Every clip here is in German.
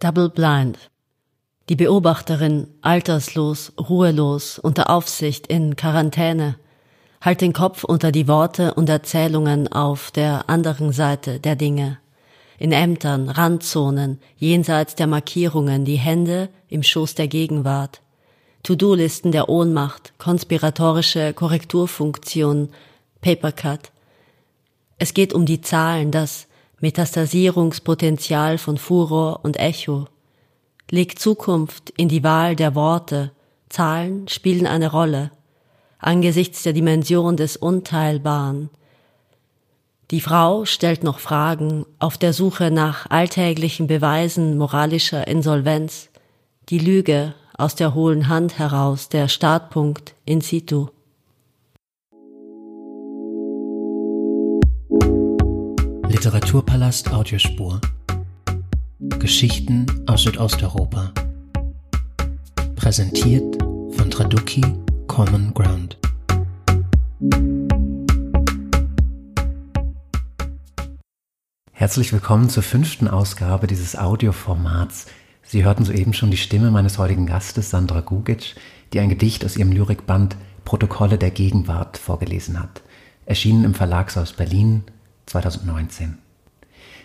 Double Blind. Die Beobachterin, alterslos, ruhelos, unter Aufsicht, in Quarantäne, halt den Kopf unter die Worte und Erzählungen auf der anderen Seite der Dinge. In Ämtern, Randzonen, jenseits der Markierungen, die Hände im Schoß der Gegenwart. To-Do-Listen der Ohnmacht, konspiratorische Korrekturfunktion, Papercut. Es geht um die Zahlen, das Metastasierungspotenzial von Furor und Echo. Leg Zukunft in die Wahl der Worte. Zahlen spielen eine Rolle. Angesichts der Dimension des Unteilbaren. Die Frau stellt noch Fragen auf der Suche nach alltäglichen Beweisen moralischer Insolvenz. Die Lüge aus der hohlen Hand heraus, der Startpunkt in situ. Literaturpalast Audiospur. Geschichten aus Südosteuropa. Präsentiert von Traduki Common Ground. Herzlich willkommen zur fünften Ausgabe dieses Audioformats. Sie hörten soeben schon die Stimme meines heutigen Gastes, Sandra Gugic, die ein Gedicht aus ihrem Lyrikband Protokolle der Gegenwart vorgelesen hat. Erschienen im Verlagshaus Berlin 2019.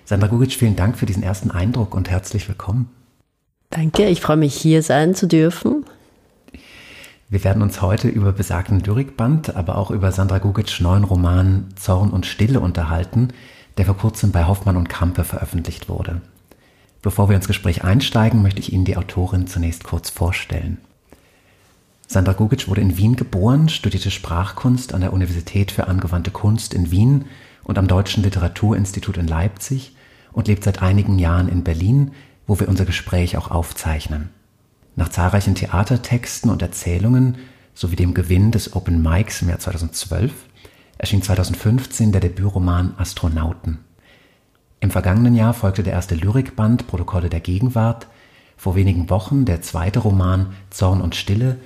Sandra Gugic, vielen Dank für diesen ersten Eindruck und herzlich willkommen. Danke, ich freue mich hier sein zu dürfen. Wir werden uns heute über besagten Lyrikband, aber auch über Sandra Gugic's neuen Roman Zorn und Stille unterhalten, der vor kurzem bei Hoffmann und Kampe veröffentlicht wurde. Bevor wir ins Gespräch einsteigen, möchte ich Ihnen die Autorin zunächst kurz vorstellen. Sandra Gugic wurde in Wien geboren, studierte Sprachkunst an der Universität für angewandte Kunst in Wien und am Deutschen Literaturinstitut in Leipzig und lebt seit einigen Jahren in Berlin, wo wir unser Gespräch auch aufzeichnen. Nach zahlreichen Theatertexten und Erzählungen sowie dem Gewinn des Open Mics im Jahr 2012 erschien 2015 der Debütroman Astronauten. Im vergangenen Jahr folgte der erste Lyrikband Protokolle der Gegenwart, vor wenigen Wochen der zweite Roman Zorn und Stille,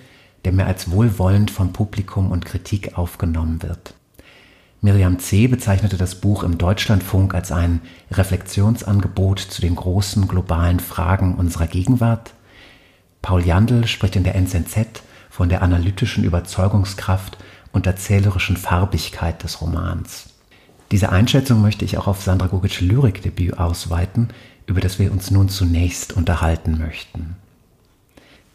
der mehr als wohlwollend vom Publikum und Kritik aufgenommen wird. Miriam C. bezeichnete das Buch im Deutschlandfunk als ein Reflexionsangebot zu den großen globalen Fragen unserer Gegenwart. Paul Jandl spricht in der NZZ von der analytischen Überzeugungskraft und erzählerischen Farbigkeit des Romans. Diese Einschätzung möchte ich auch auf Sandra Gogic's Lyrikdebüt ausweiten, über das wir uns nun zunächst unterhalten möchten.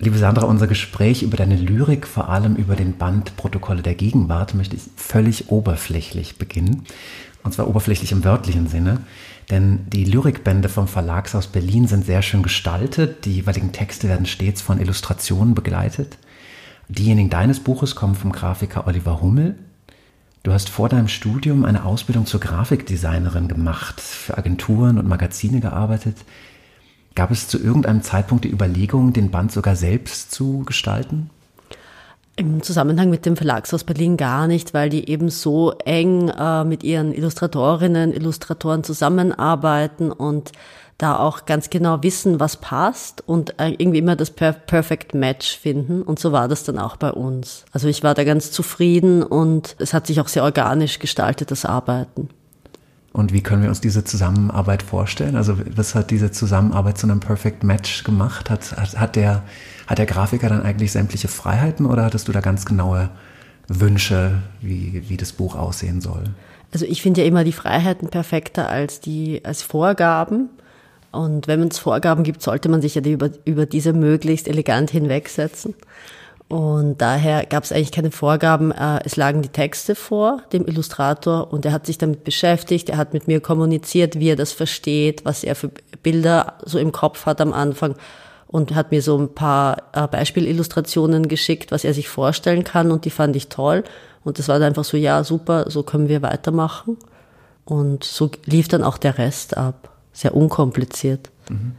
Liebe Sandra, unser Gespräch über deine Lyrik, vor allem über den Band Protokolle der Gegenwart, möchte ich völlig oberflächlich beginnen. Und zwar oberflächlich im wörtlichen Sinne. Denn die Lyrikbände vom Verlagshaus Berlin sind sehr schön gestaltet. Die jeweiligen Texte werden stets von Illustrationen begleitet. Diejenigen deines Buches kommen vom Grafiker Oliver Hummel. Du hast vor deinem Studium eine Ausbildung zur Grafikdesignerin gemacht, für Agenturen und Magazine gearbeitet. Gab es zu irgendeinem Zeitpunkt die Überlegung, den Band sogar selbst zu gestalten? Im Zusammenhang mit dem Verlagshaus Berlin gar nicht, weil die eben so eng äh, mit ihren Illustratorinnen, Illustratoren zusammenarbeiten und da auch ganz genau wissen, was passt und äh, irgendwie immer das Perfect Match finden. Und so war das dann auch bei uns. Also ich war da ganz zufrieden und es hat sich auch sehr organisch gestaltet, das Arbeiten. Und wie können wir uns diese Zusammenarbeit vorstellen? Also was hat diese Zusammenarbeit zu einem Perfect Match gemacht? Hat, hat, hat, der, hat der Grafiker dann eigentlich sämtliche Freiheiten oder hattest du da ganz genaue Wünsche, wie, wie das Buch aussehen soll? Also ich finde ja immer die Freiheiten perfekter als die als Vorgaben. Und wenn es Vorgaben gibt, sollte man sich ja die über, über diese möglichst elegant hinwegsetzen. Und daher gab es eigentlich keine Vorgaben. Äh, es lagen die Texte vor dem Illustrator und er hat sich damit beschäftigt. Er hat mit mir kommuniziert, wie er das versteht, was er für Bilder so im Kopf hat am Anfang und hat mir so ein paar äh, Beispielillustrationen geschickt, was er sich vorstellen kann und die fand ich toll. Und das war dann einfach so, ja, super, so können wir weitermachen. Und so lief dann auch der Rest ab. Sehr unkompliziert. Mhm.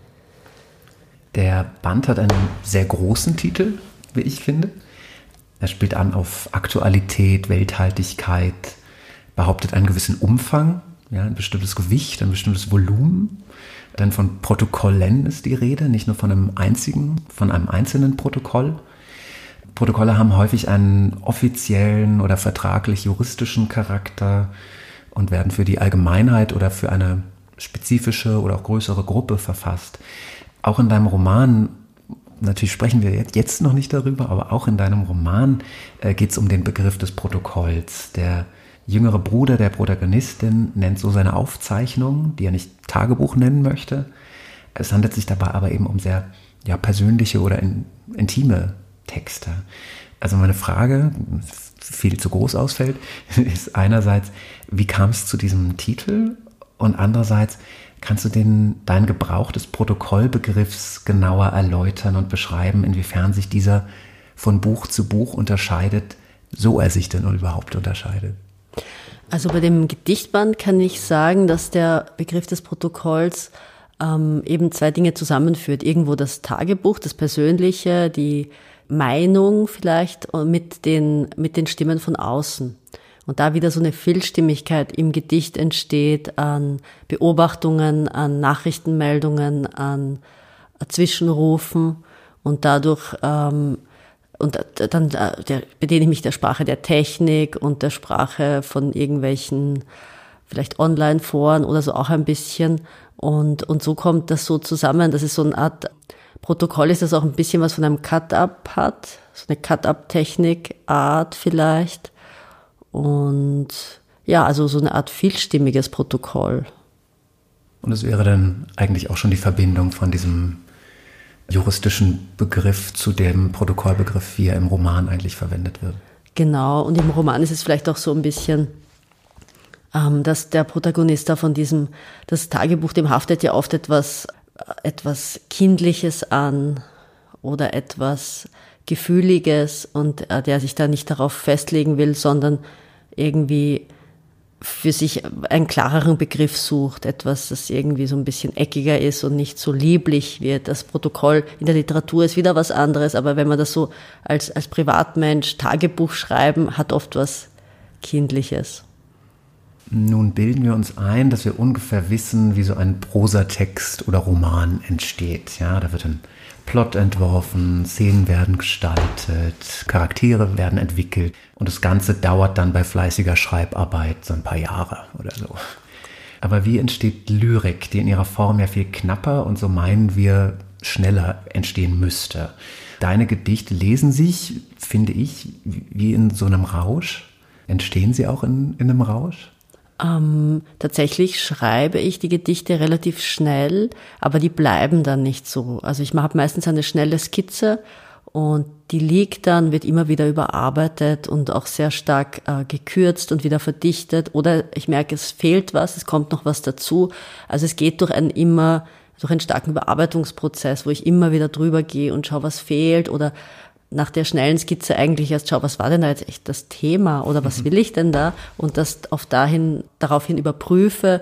Der Band hat einen sehr großen Titel, wie ich finde. Er spielt an auf Aktualität, Welthaltigkeit, behauptet einen gewissen Umfang, ja, ein bestimmtes Gewicht, ein bestimmtes Volumen. Dann von Protokollen ist die Rede, nicht nur von einem einzigen, von einem einzelnen Protokoll. Protokolle haben häufig einen offiziellen oder vertraglich juristischen Charakter und werden für die Allgemeinheit oder für eine spezifische oder auch größere Gruppe verfasst. Auch in deinem Roman, natürlich sprechen wir jetzt noch nicht darüber, aber auch in deinem Roman äh, geht es um den Begriff des Protokolls. Der jüngere Bruder der Protagonistin nennt so seine Aufzeichnung, die er nicht Tagebuch nennen möchte. Es handelt sich dabei aber eben um sehr ja, persönliche oder in, intime Texte. Also meine Frage, viel zu groß ausfällt, ist einerseits, wie kam es zu diesem Titel und andererseits, kannst du den, deinen Gebrauch des Protokollbegriffs genauer erläutern und beschreiben, inwiefern sich dieser von Buch zu Buch unterscheidet, so er sich denn überhaupt unterscheidet? Also bei dem Gedichtband kann ich sagen, dass der Begriff des Protokolls ähm, eben zwei Dinge zusammenführt. Irgendwo das Tagebuch, das Persönliche, die Meinung vielleicht mit den, mit den Stimmen von außen. Und da wieder so eine Vielstimmigkeit im Gedicht entsteht an Beobachtungen, an Nachrichtenmeldungen, an Zwischenrufen und dadurch ähm, und dann äh, der, bediene ich mich der Sprache der Technik und der Sprache von irgendwelchen vielleicht Online-Foren oder so auch ein bisschen und und so kommt das so zusammen, dass es so eine Art Protokoll ist, das auch ein bisschen was von einem Cut-Up hat, so eine Cut-Up-Technik, Art vielleicht. Und ja, also so eine Art vielstimmiges Protokoll. Und es wäre dann eigentlich auch schon die Verbindung von diesem juristischen Begriff zu dem Protokollbegriff, wie er im Roman eigentlich verwendet wird. Genau, und im Roman ist es vielleicht auch so ein bisschen, ähm, dass der Protagonist da von diesem, das Tagebuch, dem haftet ja oft etwas etwas Kindliches an oder etwas Gefühliges und äh, der sich da nicht darauf festlegen will, sondern irgendwie für sich einen klareren Begriff sucht, etwas, das irgendwie so ein bisschen eckiger ist und nicht so lieblich wird. Das Protokoll in der Literatur ist wieder was anderes, aber wenn man das so als, als Privatmensch Tagebuch schreiben, hat oft was Kindliches. Nun bilden wir uns ein, dass wir ungefähr wissen, wie so ein Prosatext oder Roman entsteht. Ja, da wird ein Plot entworfen, Szenen werden gestaltet, Charaktere werden entwickelt und das Ganze dauert dann bei fleißiger Schreibarbeit so ein paar Jahre oder so. Aber wie entsteht Lyrik, die in ihrer Form ja viel knapper und so meinen wir schneller entstehen müsste? Deine Gedichte lesen sich, finde ich, wie in so einem Rausch. Entstehen sie auch in, in einem Rausch? Ähm, tatsächlich schreibe ich die Gedichte relativ schnell, aber die bleiben dann nicht so. Also ich habe meistens eine schnelle Skizze und die liegt dann, wird immer wieder überarbeitet und auch sehr stark äh, gekürzt und wieder verdichtet. Oder ich merke, es fehlt was, es kommt noch was dazu. Also es geht durch einen immer, durch einen starken Überarbeitungsprozess, wo ich immer wieder drüber gehe und schaue, was fehlt oder nach der schnellen Skizze eigentlich erst schau, was war denn da jetzt echt das Thema oder was mhm. will ich denn da und das auf dahin, daraufhin überprüfe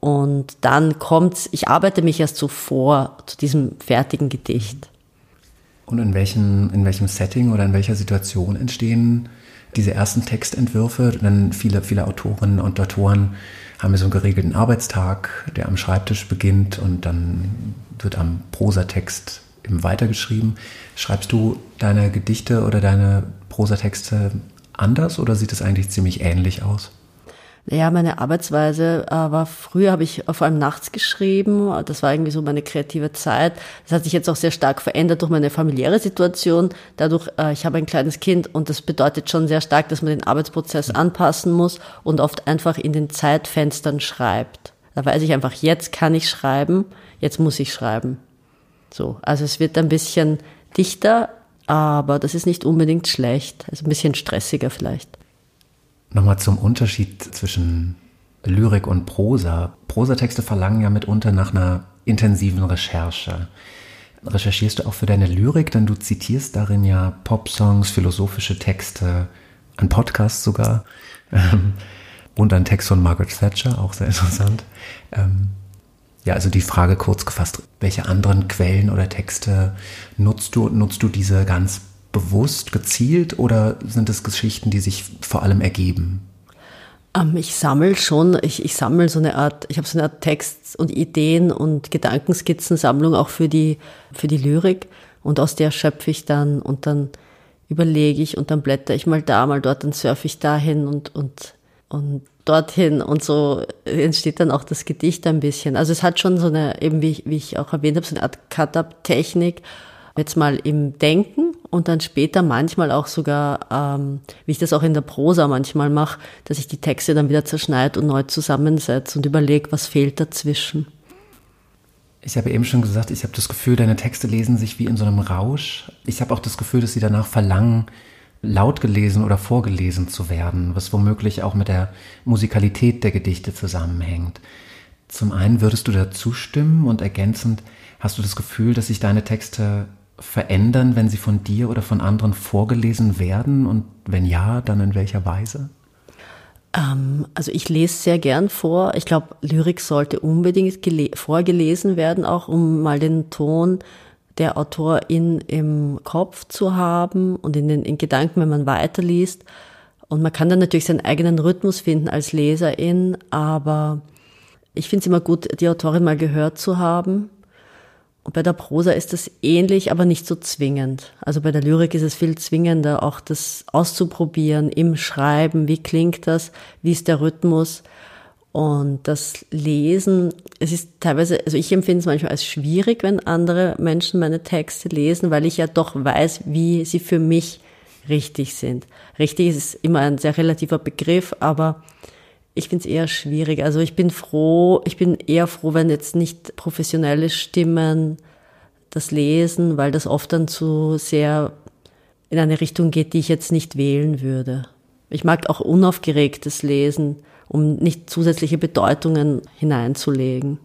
und dann kommt's, ich arbeite mich erst so vor zu diesem fertigen Gedicht. Und in welchem, in welchem Setting oder in welcher Situation entstehen diese ersten Textentwürfe? Denn viele, viele Autorinnen und Autoren haben ja so einen geregelten Arbeitstag, der am Schreibtisch beginnt und dann wird am Prosatext weitergeschrieben. Schreibst du deine Gedichte oder deine Prosatexte anders oder sieht es eigentlich ziemlich ähnlich aus? Ja, meine Arbeitsweise äh, war früher habe ich vor allem nachts geschrieben. Das war irgendwie so meine kreative Zeit. Das hat sich jetzt auch sehr stark verändert durch meine familiäre Situation. Dadurch, äh, ich habe ein kleines Kind und das bedeutet schon sehr stark, dass man den Arbeitsprozess anpassen muss und oft einfach in den Zeitfenstern schreibt. Da weiß ich einfach, jetzt kann ich schreiben, jetzt muss ich schreiben. So, also es wird ein bisschen dichter, aber das ist nicht unbedingt schlecht. Also ein bisschen stressiger vielleicht. Nochmal zum Unterschied zwischen Lyrik und Prosa. Prosatexte verlangen ja mitunter nach einer intensiven Recherche. Recherchierst du auch für deine Lyrik, denn du zitierst darin ja Popsongs, philosophische Texte, ein Podcast sogar ähm, und ein Text von Margaret Thatcher, auch sehr interessant. Ähm, ja, also die Frage kurz gefasst, welche anderen Quellen oder Texte nutzt du? Nutzt du diese ganz bewusst, gezielt oder sind es Geschichten, die sich vor allem ergeben? Ähm, ich sammle schon, ich, ich sammle so eine Art, ich habe so eine Art Text- und Ideen- und Gedankenskizzensammlung auch für die, für die Lyrik und aus der schöpfe ich dann und dann überlege ich und dann blätter ich mal da, mal dort, dann surfe ich dahin und, und, und dorthin und so entsteht dann auch das Gedicht ein bisschen. Also es hat schon so eine, eben wie ich, wie ich auch erwähnt habe, so eine Art Cut-Up-Technik, jetzt mal im Denken und dann später manchmal auch sogar, ähm, wie ich das auch in der Prosa manchmal mache, dass ich die Texte dann wieder zerschneide und neu zusammensetze und überlege, was fehlt dazwischen. Ich habe eben schon gesagt, ich habe das Gefühl, deine Texte lesen sich wie in so einem Rausch. Ich habe auch das Gefühl, dass sie danach verlangen, laut gelesen oder vorgelesen zu werden, was womöglich auch mit der Musikalität der Gedichte zusammenhängt. Zum einen würdest du da zustimmen und ergänzend hast du das Gefühl, dass sich deine Texte verändern, wenn sie von dir oder von anderen vorgelesen werden und wenn ja, dann in welcher Weise? Ähm, also ich lese sehr gern vor. Ich glaube, Lyrik sollte unbedingt vorgelesen werden, auch um mal den Ton der Autorin im Kopf zu haben und in den in Gedanken, wenn man weiterliest. Und man kann dann natürlich seinen eigenen Rhythmus finden als Leserin, aber ich finde es immer gut, die Autorin mal gehört zu haben. Und bei der Prosa ist das ähnlich, aber nicht so zwingend. Also bei der Lyrik ist es viel zwingender, auch das auszuprobieren im Schreiben. Wie klingt das? Wie ist der Rhythmus? Und das Lesen, es ist teilweise, also ich empfinde es manchmal als schwierig, wenn andere Menschen meine Texte lesen, weil ich ja doch weiß, wie sie für mich richtig sind. Richtig ist immer ein sehr relativer Begriff, aber ich finde es eher schwierig. Also ich bin froh, ich bin eher froh, wenn jetzt nicht professionelle Stimmen das lesen, weil das oft dann zu sehr in eine Richtung geht, die ich jetzt nicht wählen würde. Ich mag auch unaufgeregtes Lesen um nicht zusätzliche Bedeutungen hineinzulegen.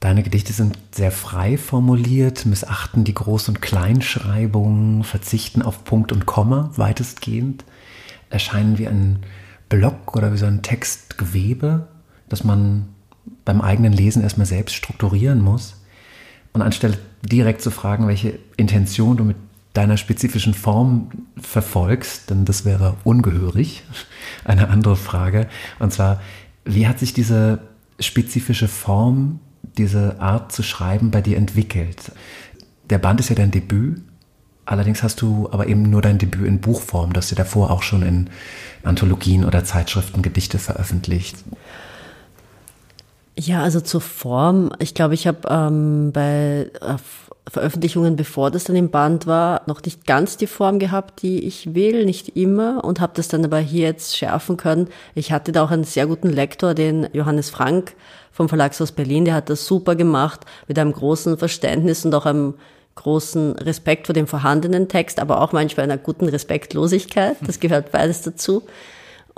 Deine Gedichte sind sehr frei formuliert, missachten die Groß- und Kleinschreibung, verzichten auf Punkt und Komma weitestgehend, erscheinen wie ein Block oder wie so ein Textgewebe, das man beim eigenen Lesen erstmal selbst strukturieren muss. Und anstelle direkt zu fragen, welche Intention du mit deiner spezifischen Form verfolgst, denn das wäre ungehörig. Eine andere Frage. Und zwar, wie hat sich diese spezifische Form, diese Art zu schreiben bei dir entwickelt? Der Band ist ja dein Debüt. Allerdings hast du aber eben nur dein Debüt in Buchform. Du hast ja davor auch schon in Anthologien oder Zeitschriften Gedichte veröffentlicht. Ja, also zur Form. Ich glaube, ich habe ähm, bei äh, Veröffentlichungen, bevor das dann im Band war, noch nicht ganz die Form gehabt, die ich will, nicht immer und habe das dann aber hier jetzt schärfen können. Ich hatte da auch einen sehr guten Lektor, den Johannes Frank vom Verlagshaus Berlin, der hat das super gemacht mit einem großen Verständnis und auch einem großen Respekt vor dem vorhandenen Text, aber auch manchmal einer guten Respektlosigkeit. Das gehört beides dazu.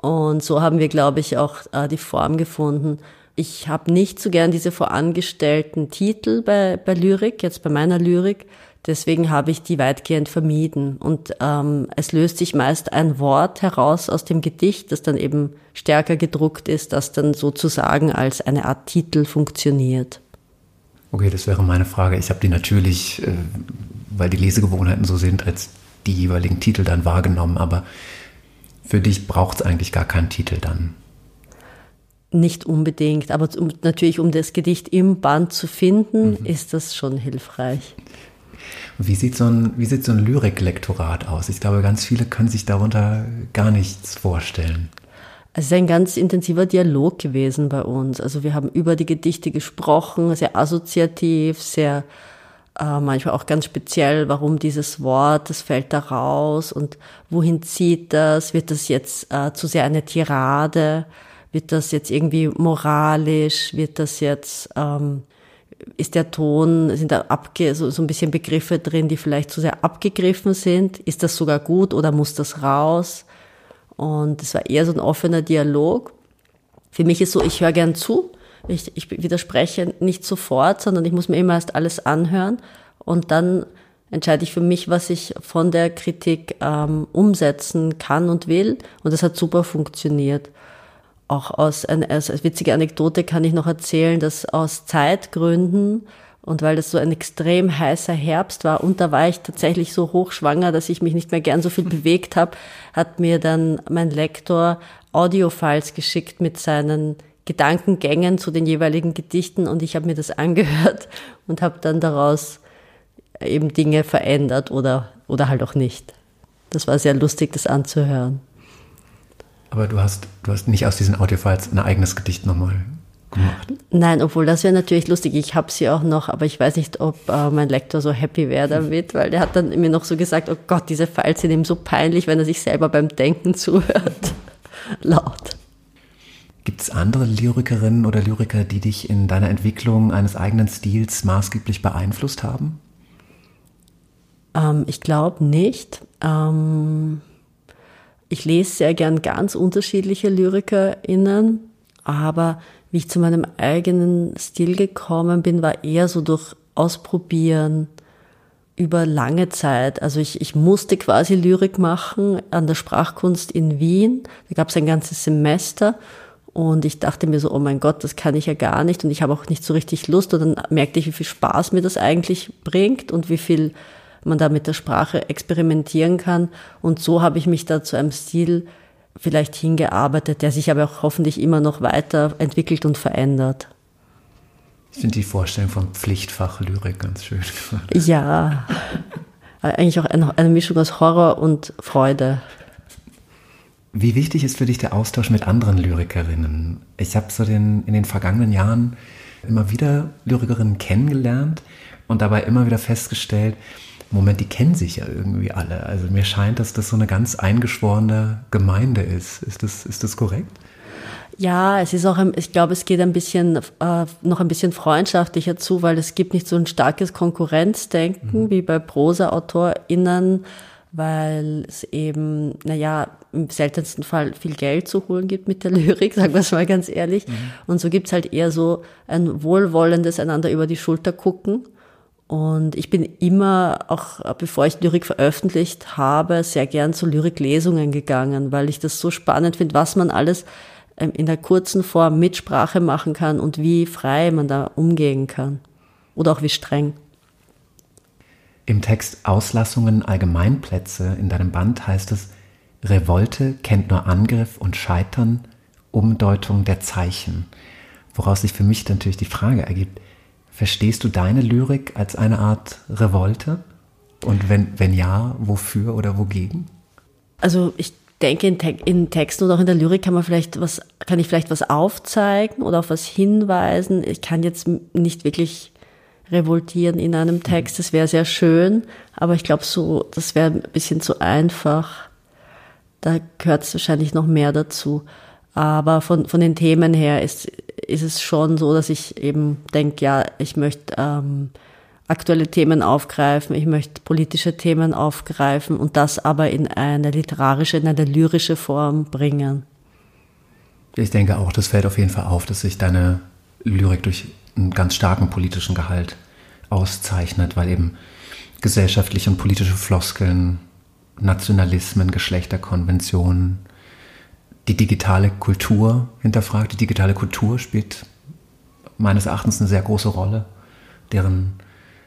Und so haben wir, glaube ich, auch äh, die Form gefunden, ich habe nicht so gern diese vorangestellten Titel bei, bei Lyrik, jetzt bei meiner Lyrik. Deswegen habe ich die weitgehend vermieden. Und ähm, es löst sich meist ein Wort heraus aus dem Gedicht, das dann eben stärker gedruckt ist, das dann sozusagen als eine Art Titel funktioniert. Okay, das wäre meine Frage. Ich habe die natürlich, äh, weil die Lesegewohnheiten so sind, als die jeweiligen Titel dann wahrgenommen. Aber für dich braucht es eigentlich gar keinen Titel dann. Nicht unbedingt, aber um, natürlich, um das Gedicht im Band zu finden, mhm. ist das schon hilfreich. Wie sieht so ein, wie sieht so ein Lyriklektorat aus? Ich glaube, ganz viele können sich darunter gar nichts vorstellen. Es ist ein ganz intensiver Dialog gewesen bei uns. Also wir haben über die Gedichte gesprochen, sehr assoziativ, sehr äh, manchmal auch ganz speziell, warum dieses Wort, das fällt da raus und wohin zieht das? Wird das jetzt äh, zu sehr eine Tirade? Wird das jetzt irgendwie moralisch? Wird das jetzt, ähm, ist der Ton, sind da abge, so, so ein bisschen Begriffe drin, die vielleicht zu sehr abgegriffen sind? Ist das sogar gut oder muss das raus? Und es war eher so ein offener Dialog. Für mich ist so, ich höre gern zu. Ich, ich widerspreche nicht sofort, sondern ich muss mir immer erst alles anhören und dann entscheide ich für mich, was ich von der Kritik ähm, umsetzen kann und will. Und das hat super funktioniert auch aus, also als witzige Anekdote kann ich noch erzählen, dass aus Zeitgründen und weil das so ein extrem heißer Herbst war und da war ich tatsächlich so hochschwanger, dass ich mich nicht mehr gern so viel bewegt habe, hat mir dann mein Lektor Audiofiles geschickt mit seinen Gedankengängen zu den jeweiligen Gedichten und ich habe mir das angehört und habe dann daraus eben Dinge verändert oder, oder halt auch nicht. Das war sehr lustig, das anzuhören. Aber du hast, du hast nicht aus diesen Audiofiles ein eigenes Gedicht nochmal gemacht. Nein, obwohl das wäre natürlich lustig. Ich habe sie auch noch, aber ich weiß nicht, ob äh, mein Lektor so happy wäre damit, weil der hat dann mir noch so gesagt, oh Gott, diese Files sind ihm so peinlich, wenn er sich selber beim Denken zuhört. Laut. Gibt es andere Lyrikerinnen oder Lyriker, die dich in deiner Entwicklung eines eigenen Stils maßgeblich beeinflusst haben? Ähm, ich glaube nicht. Ähm, ich lese sehr gern ganz unterschiedliche LyrikerInnen, aber wie ich zu meinem eigenen Stil gekommen bin, war eher so durch Ausprobieren über lange Zeit. Also ich, ich musste quasi Lyrik machen an der Sprachkunst in Wien. Da gab es ein ganzes Semester und ich dachte mir so, oh mein Gott, das kann ich ja gar nicht und ich habe auch nicht so richtig Lust. Und dann merkte ich, wie viel Spaß mir das eigentlich bringt und wie viel man da mit der Sprache experimentieren kann. Und so habe ich mich da zu einem Stil vielleicht hingearbeitet, der sich aber auch hoffentlich immer noch weiterentwickelt und verändert. Ich finde die Vorstellung vom Pflichtfach Lyrik ganz schön. Ja, eigentlich auch eine Mischung aus Horror und Freude. Wie wichtig ist für dich der Austausch mit anderen Lyrikerinnen? Ich habe so den, in den vergangenen Jahren immer wieder Lyrikerinnen kennengelernt und dabei immer wieder festgestellt, Moment, die kennen sich ja irgendwie alle. Also mir scheint, dass das so eine ganz eingeschworene Gemeinde ist. Ist das, ist das korrekt? Ja, es ist auch, ich glaube, es geht ein bisschen, äh, noch ein bisschen freundschaftlicher zu, weil es gibt nicht so ein starkes Konkurrenzdenken mhm. wie bei Prosa-AutorInnen, weil es eben, naja, im seltensten Fall viel Geld zu holen gibt mit der Lyrik, sagen wir es mal ganz ehrlich. Mhm. Und so gibt's halt eher so ein wohlwollendes einander über die Schulter gucken. Und ich bin immer, auch bevor ich Lyrik veröffentlicht habe, sehr gern zu Lyriklesungen gegangen, weil ich das so spannend finde, was man alles ähm, in der kurzen Form mit Sprache machen kann und wie frei man da umgehen kann. Oder auch wie streng. Im Text Auslassungen Allgemeinplätze in deinem Band heißt es, Revolte kennt nur Angriff und Scheitern, Umdeutung der Zeichen. Woraus sich für mich natürlich die Frage ergibt, Verstehst du deine Lyrik als eine Art Revolte? Und wenn, wenn ja, wofür oder wogegen? Also ich denke, in, Te in, Texten oder auch in der Lyrik kann man vielleicht was, kann ich vielleicht was aufzeigen oder auf was hinweisen. Ich kann jetzt nicht wirklich revoltieren in einem Text. Das wäre sehr schön, aber ich glaube so, das wäre ein bisschen zu einfach. Da gehört es wahrscheinlich noch mehr dazu. Aber von, von den Themen her ist, ist es schon so, dass ich eben denke, ja, ich möchte ähm, aktuelle Themen aufgreifen, ich möchte politische Themen aufgreifen und das aber in eine literarische, in eine lyrische Form bringen. Ich denke auch, das fällt auf jeden Fall auf, dass sich deine Lyrik durch einen ganz starken politischen Gehalt auszeichnet, weil eben gesellschaftliche und politische Floskeln, Nationalismen, Geschlechterkonventionen, die digitale Kultur hinterfragt. Die digitale Kultur spielt meines Erachtens eine sehr große Rolle, deren,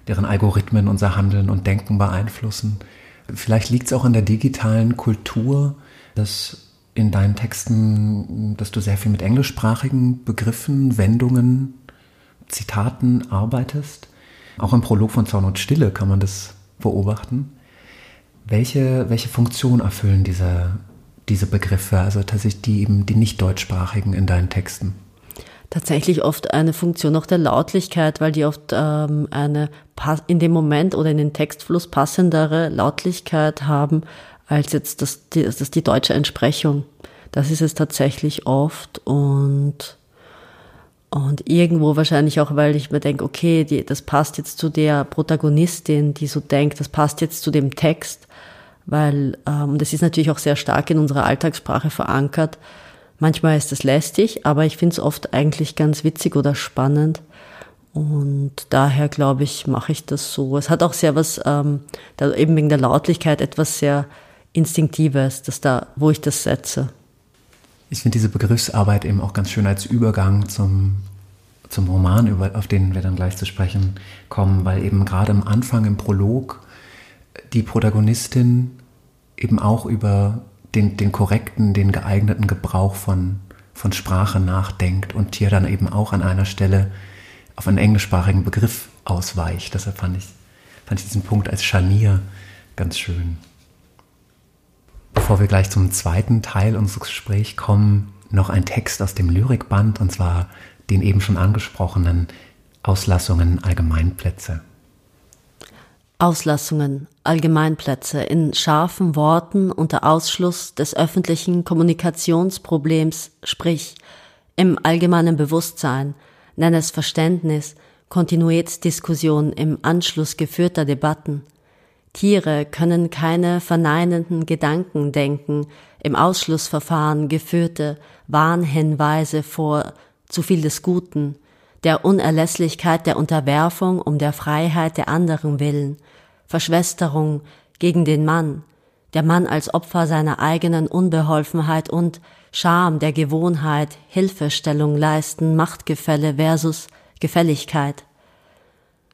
deren Algorithmen unser Handeln und Denken beeinflussen. Vielleicht liegt es auch in der digitalen Kultur, dass in deinen Texten, dass du sehr viel mit englischsprachigen Begriffen, Wendungen, Zitaten arbeitest. Auch im Prolog von Zorn und Stille kann man das beobachten. Welche, welche Funktion erfüllen diese diese Begriffe, also tatsächlich die eben die nicht deutschsprachigen in deinen Texten? Tatsächlich oft eine Funktion auch der Lautlichkeit, weil die oft ähm, eine in dem Moment oder in den Textfluss passendere Lautlichkeit haben als jetzt das, die, das die deutsche Entsprechung. Das ist es tatsächlich oft und und irgendwo wahrscheinlich auch, weil ich mir denke, okay, die, das passt jetzt zu der Protagonistin, die so denkt, das passt jetzt zu dem Text weil ähm, das ist natürlich auch sehr stark in unserer Alltagssprache verankert. Manchmal ist es lästig, aber ich finde es oft eigentlich ganz witzig oder spannend. Und daher glaube ich, mache ich das so. Es hat auch sehr was, ähm, da eben wegen der Lautlichkeit etwas sehr Instinktives, dass da, wo ich das setze. Ich finde diese Begriffsarbeit eben auch ganz schön als Übergang zum, zum Roman, über, auf den wir dann gleich zu sprechen kommen, weil eben gerade am Anfang im Prolog die Protagonistin eben auch über den, den korrekten, den geeigneten Gebrauch von, von Sprache nachdenkt und hier dann eben auch an einer Stelle auf einen englischsprachigen Begriff ausweicht. Deshalb fand ich, fand ich diesen Punkt als Scharnier ganz schön. Bevor wir gleich zum zweiten Teil unseres Gesprächs kommen, noch ein Text aus dem Lyrikband, und zwar den eben schon angesprochenen Auslassungen Allgemeinplätze. Auslassungen, Allgemeinplätze in scharfen Worten unter Ausschluss des öffentlichen Kommunikationsproblems, sprich im allgemeinen Bewusstsein, nenn es Verständnis, Kontinuitätsdiskussion im Anschluss geführter Debatten. Tiere können keine verneinenden Gedanken denken, im Ausschlussverfahren geführte Warnhinweise vor zu viel des Guten, der Unerlässlichkeit der Unterwerfung um der Freiheit der anderen willen, Verschwesterung gegen den Mann, der Mann als Opfer seiner eigenen Unbeholfenheit und Scham der Gewohnheit, Hilfestellung leisten, Machtgefälle versus Gefälligkeit.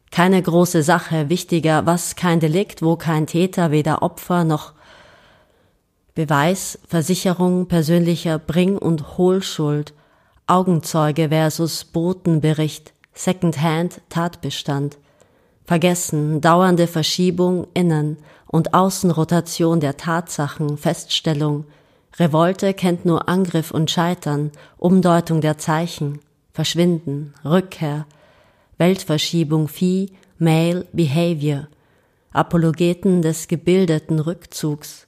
Keine große Sache, wichtiger, was kein Delikt, wo kein Täter, weder Opfer noch Beweis, Versicherung persönlicher Bring- und Hohlschuld, Augenzeuge versus Botenbericht, Secondhand Tatbestand, Vergessen, dauernde Verschiebung innen und Außenrotation der Tatsachen, Feststellung, Revolte kennt nur Angriff und Scheitern, Umdeutung der Zeichen, Verschwinden, Rückkehr, Weltverschiebung, Vieh, Male Behavior, Apologeten des gebildeten Rückzugs,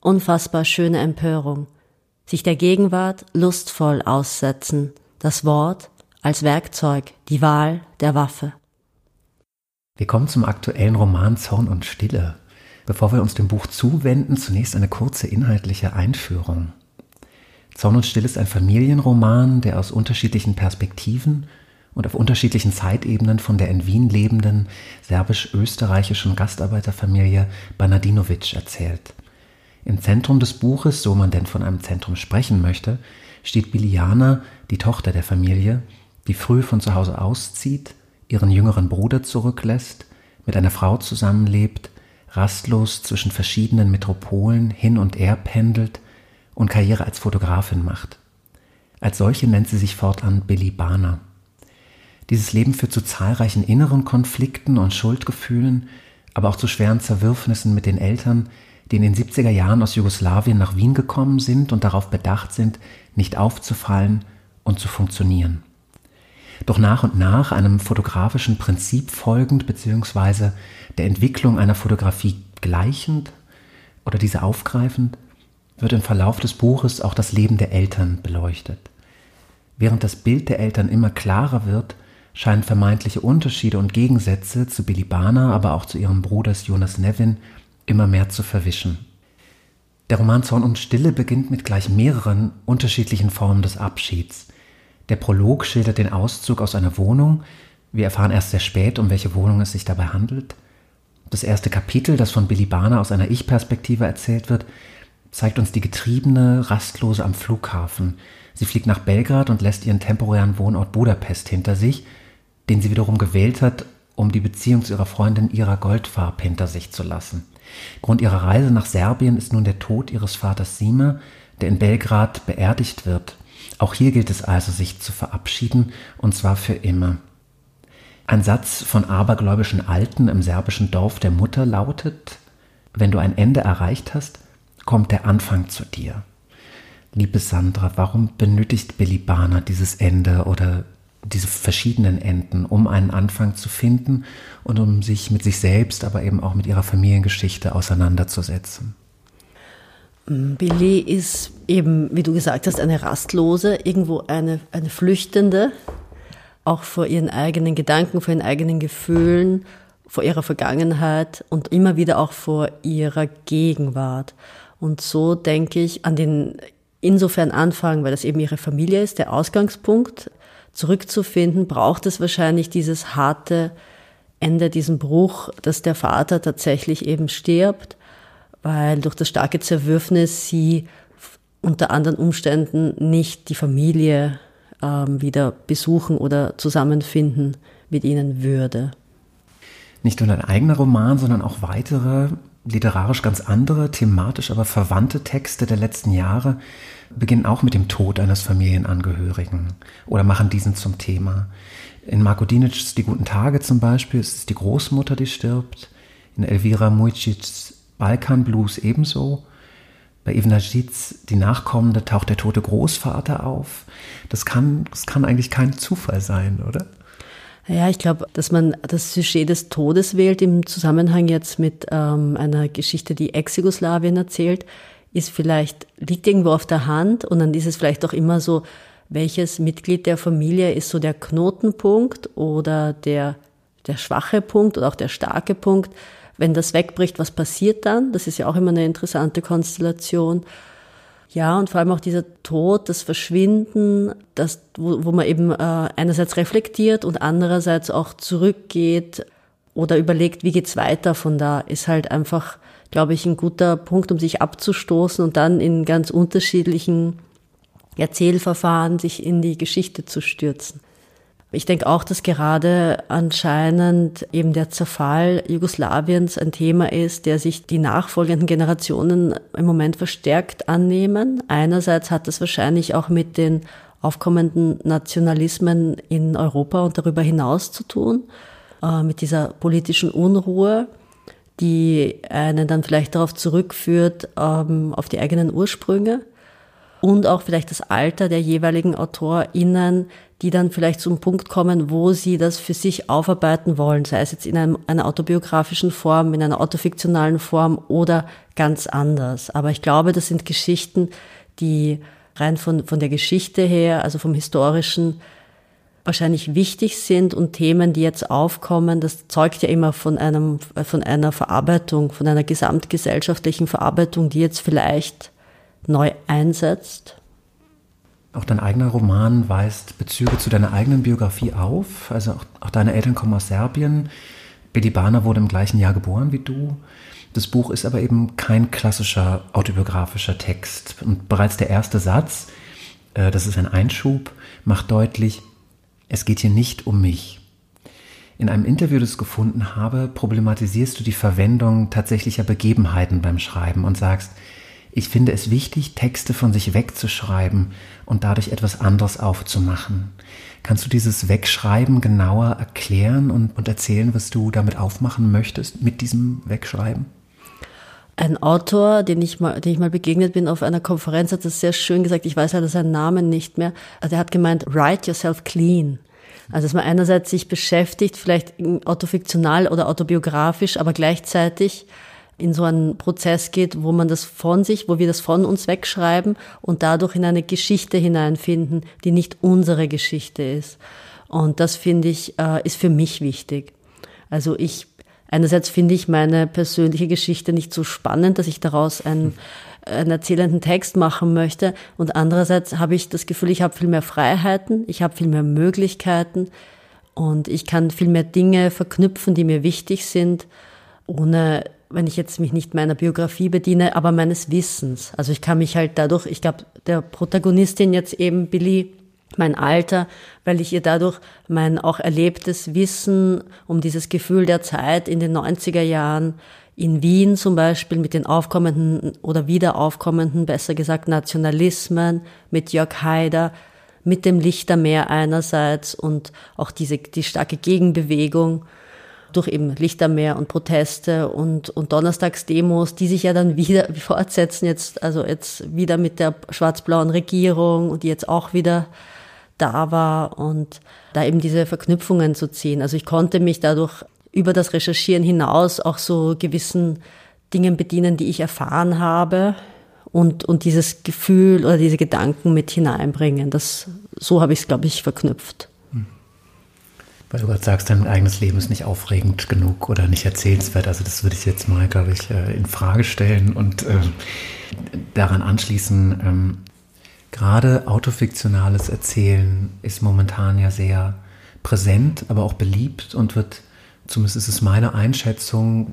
unfassbar schöne Empörung, sich der Gegenwart lustvoll aussetzen, das Wort als Werkzeug, die Wahl der Waffe. Wir kommen zum aktuellen Roman Zorn und Stille. Bevor wir uns dem Buch zuwenden, zunächst eine kurze inhaltliche Einführung. Zorn und Stille ist ein Familienroman, der aus unterschiedlichen Perspektiven und auf unterschiedlichen Zeitebenen von der in Wien lebenden serbisch-österreichischen Gastarbeiterfamilie Banadinovic erzählt. Im Zentrum des Buches, so man denn von einem Zentrum sprechen möchte, steht Biliana, die Tochter der Familie, die früh von zu Hause auszieht, ihren jüngeren Bruder zurücklässt, mit einer Frau zusammenlebt, rastlos zwischen verschiedenen Metropolen hin und her pendelt und Karriere als Fotografin macht. Als solche nennt sie sich fortan Billy Bana. Dieses Leben führt zu zahlreichen inneren Konflikten und Schuldgefühlen, aber auch zu schweren Zerwürfnissen mit den Eltern, die in den 70er Jahren aus Jugoslawien nach Wien gekommen sind und darauf bedacht sind, nicht aufzufallen und zu funktionieren. Doch nach und nach einem fotografischen Prinzip folgend beziehungsweise der Entwicklung einer Fotografie gleichend oder diese aufgreifend, wird im Verlauf des Buches auch das Leben der Eltern beleuchtet. Während das Bild der Eltern immer klarer wird, scheinen vermeintliche Unterschiede und Gegensätze zu Billy Bana, aber auch zu ihrem Bruder Jonas Nevin immer mehr zu verwischen. Der Roman Zorn und Stille beginnt mit gleich mehreren unterschiedlichen Formen des Abschieds. Der Prolog schildert den Auszug aus einer Wohnung. Wir erfahren erst sehr spät, um welche Wohnung es sich dabei handelt. Das erste Kapitel, das von Billy Barner aus einer Ich-Perspektive erzählt wird, zeigt uns die Getriebene, Rastlose am Flughafen. Sie fliegt nach Belgrad und lässt ihren temporären Wohnort Budapest hinter sich, den sie wiederum gewählt hat, um die Beziehung zu ihrer Freundin Ira Goldfarb hinter sich zu lassen. Grund ihrer Reise nach Serbien ist nun der Tod ihres Vaters Sima, der in Belgrad beerdigt wird. Auch hier gilt es also, sich zu verabschieden, und zwar für immer. Ein Satz von abergläubischen Alten im serbischen Dorf der Mutter lautet, wenn du ein Ende erreicht hast, kommt der Anfang zu dir. Liebe Sandra, warum benötigt Billy Barner dieses Ende oder diese verschiedenen Enden, um einen Anfang zu finden und um sich mit sich selbst, aber eben auch mit ihrer Familiengeschichte auseinanderzusetzen. Billy ist eben, wie du gesagt hast, eine Rastlose, irgendwo eine, eine Flüchtende, auch vor ihren eigenen Gedanken, vor ihren eigenen Gefühlen, vor ihrer Vergangenheit und immer wieder auch vor ihrer Gegenwart. Und so denke ich an den insofern Anfang, weil das eben ihre Familie ist, der Ausgangspunkt, zurückzufinden, braucht es wahrscheinlich dieses harte Ende, diesen Bruch, dass der Vater tatsächlich eben stirbt, weil durch das starke Zerwürfnis sie unter anderen Umständen nicht die Familie ähm, wieder besuchen oder zusammenfinden mit ihnen würde. Nicht nur dein eigener Roman, sondern auch weitere, literarisch ganz andere, thematisch aber verwandte Texte der letzten Jahre beginnen auch mit dem Tod eines Familienangehörigen oder machen diesen zum Thema. In Marko Dinic's Die guten Tage zum Beispiel ist es die Großmutter, die stirbt. In Elvira Mujcics Balkan Blues ebenso. Bei Ibn die Nachkommende, taucht der tote Großvater auf. Das kann, das kann eigentlich kein Zufall sein, oder? Ja, ich glaube, dass man das Sujet des Todes wählt im Zusammenhang jetzt mit ähm, einer Geschichte, die Ex-Jugoslawien erzählt, ist vielleicht, liegt irgendwo auf der Hand und dann ist es vielleicht auch immer so, welches Mitglied der Familie ist so der Knotenpunkt oder der, der schwache Punkt oder auch der starke Punkt. Wenn das wegbricht, was passiert dann? Das ist ja auch immer eine interessante Konstellation. Ja, und vor allem auch dieser Tod, das Verschwinden, das, wo, wo man eben äh, einerseits reflektiert und andererseits auch zurückgeht oder überlegt, wie geht's weiter von da, ist halt einfach, glaube ich, ein guter Punkt, um sich abzustoßen und dann in ganz unterschiedlichen Erzählverfahren sich in die Geschichte zu stürzen. Ich denke auch, dass gerade anscheinend eben der Zerfall Jugoslawiens ein Thema ist, der sich die nachfolgenden Generationen im Moment verstärkt annehmen. Einerseits hat das wahrscheinlich auch mit den aufkommenden Nationalismen in Europa und darüber hinaus zu tun, äh, mit dieser politischen Unruhe, die einen dann vielleicht darauf zurückführt, ähm, auf die eigenen Ursprünge und auch vielleicht das Alter der jeweiligen AutorInnen, die dann vielleicht zum Punkt kommen, wo sie das für sich aufarbeiten wollen, sei es jetzt in einem, einer autobiografischen Form, in einer autofiktionalen Form oder ganz anders. Aber ich glaube, das sind Geschichten, die rein von, von der Geschichte her, also vom historischen, wahrscheinlich wichtig sind und Themen, die jetzt aufkommen, das zeugt ja immer von einem, von einer Verarbeitung, von einer gesamtgesellschaftlichen Verarbeitung, die jetzt vielleicht neu einsetzt auch dein eigener Roman weist Bezüge zu deiner eigenen Biografie auf. Also auch, auch deine Eltern kommen aus Serbien. Bedibana wurde im gleichen Jahr geboren wie du. Das Buch ist aber eben kein klassischer autobiografischer Text. Und bereits der erste Satz, äh, das ist ein Einschub, macht deutlich, es geht hier nicht um mich. In einem Interview, das ich gefunden habe, problematisierst du die Verwendung tatsächlicher Begebenheiten beim Schreiben und sagst, ich finde es wichtig, Texte von sich wegzuschreiben und dadurch etwas anderes aufzumachen. Kannst du dieses Wegschreiben genauer erklären und, und erzählen, was du damit aufmachen möchtest mit diesem Wegschreiben? Ein Autor, den ich mal, den ich mal begegnet bin auf einer Konferenz, hat das sehr schön gesagt. Ich weiß leider seinen Namen nicht mehr. Also er hat gemeint, write yourself clean. Also dass man einerseits sich beschäftigt, vielleicht autofiktional oder autobiografisch, aber gleichzeitig in so einen Prozess geht, wo man das von sich, wo wir das von uns wegschreiben und dadurch in eine Geschichte hineinfinden, die nicht unsere Geschichte ist. Und das finde ich, äh, ist für mich wichtig. Also ich, einerseits finde ich meine persönliche Geschichte nicht so spannend, dass ich daraus einen, einen erzählenden Text machen möchte. Und andererseits habe ich das Gefühl, ich habe viel mehr Freiheiten, ich habe viel mehr Möglichkeiten und ich kann viel mehr Dinge verknüpfen, die mir wichtig sind, ohne wenn ich jetzt mich nicht meiner Biografie bediene, aber meines Wissens. Also ich kann mich halt dadurch, ich glaube, der Protagonistin jetzt eben Billy, mein Alter, weil ich ihr dadurch mein auch erlebtes Wissen um dieses Gefühl der Zeit in den 90er Jahren in Wien zum Beispiel mit den aufkommenden oder wieder aufkommenden, besser gesagt, Nationalismen, mit Jörg Haider, mit dem Lichtermeer einerseits und auch diese, die starke Gegenbewegung durch eben Lichtermeer und Proteste und, und Donnerstagsdemos, die sich ja dann wieder fortsetzen, jetzt, also jetzt wieder mit der schwarz-blauen Regierung und die jetzt auch wieder da war und da eben diese Verknüpfungen zu ziehen. Also ich konnte mich dadurch über das Recherchieren hinaus auch so gewissen Dingen bedienen, die ich erfahren habe und, und dieses Gefühl oder diese Gedanken mit hineinbringen. Das, so habe ich es, glaube ich, verknüpft. Weil du gerade sagst, dein eigenes Leben ist nicht aufregend genug oder nicht erzählenswert. Also das würde ich jetzt mal, glaube ich, äh, in Frage stellen und äh, daran anschließen. Ähm, gerade autofiktionales Erzählen ist momentan ja sehr präsent, aber auch beliebt und wird, zumindest ist es meine Einschätzung,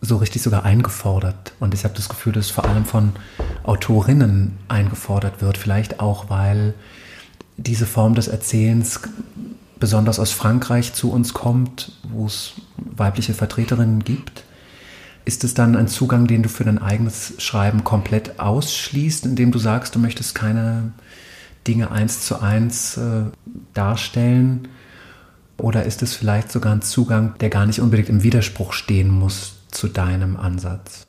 so richtig sogar eingefordert. Und ich habe das Gefühl, dass es vor allem von Autorinnen eingefordert wird. Vielleicht auch, weil diese Form des Erzählens besonders aus Frankreich zu uns kommt, wo es weibliche Vertreterinnen gibt? Ist es dann ein Zugang, den du für dein eigenes Schreiben komplett ausschließt, indem du sagst, du möchtest keine Dinge eins zu eins äh, darstellen? Oder ist es vielleicht sogar ein Zugang, der gar nicht unbedingt im Widerspruch stehen muss zu deinem Ansatz?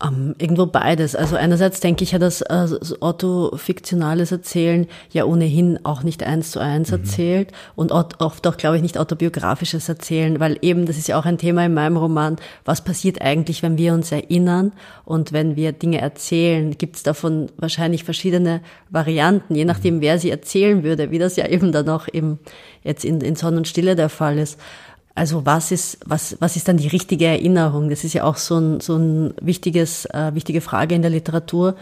Um, irgendwo beides. Also einerseits denke ich ja, dass äh, autofiktionales Erzählen ja ohnehin auch nicht eins zu eins mhm. erzählt und oft auch, glaube ich, nicht autobiografisches Erzählen, weil eben, das ist ja auch ein Thema in meinem Roman, was passiert eigentlich, wenn wir uns erinnern und wenn wir Dinge erzählen, gibt es davon wahrscheinlich verschiedene Varianten, je nachdem, mhm. wer sie erzählen würde, wie das ja eben dann auch eben jetzt in, in Sonnenstille der Fall ist. Also was ist, was, was ist dann die richtige Erinnerung? Das ist ja auch so ein, so ein wichtiges, äh, wichtige Frage in der Literatur.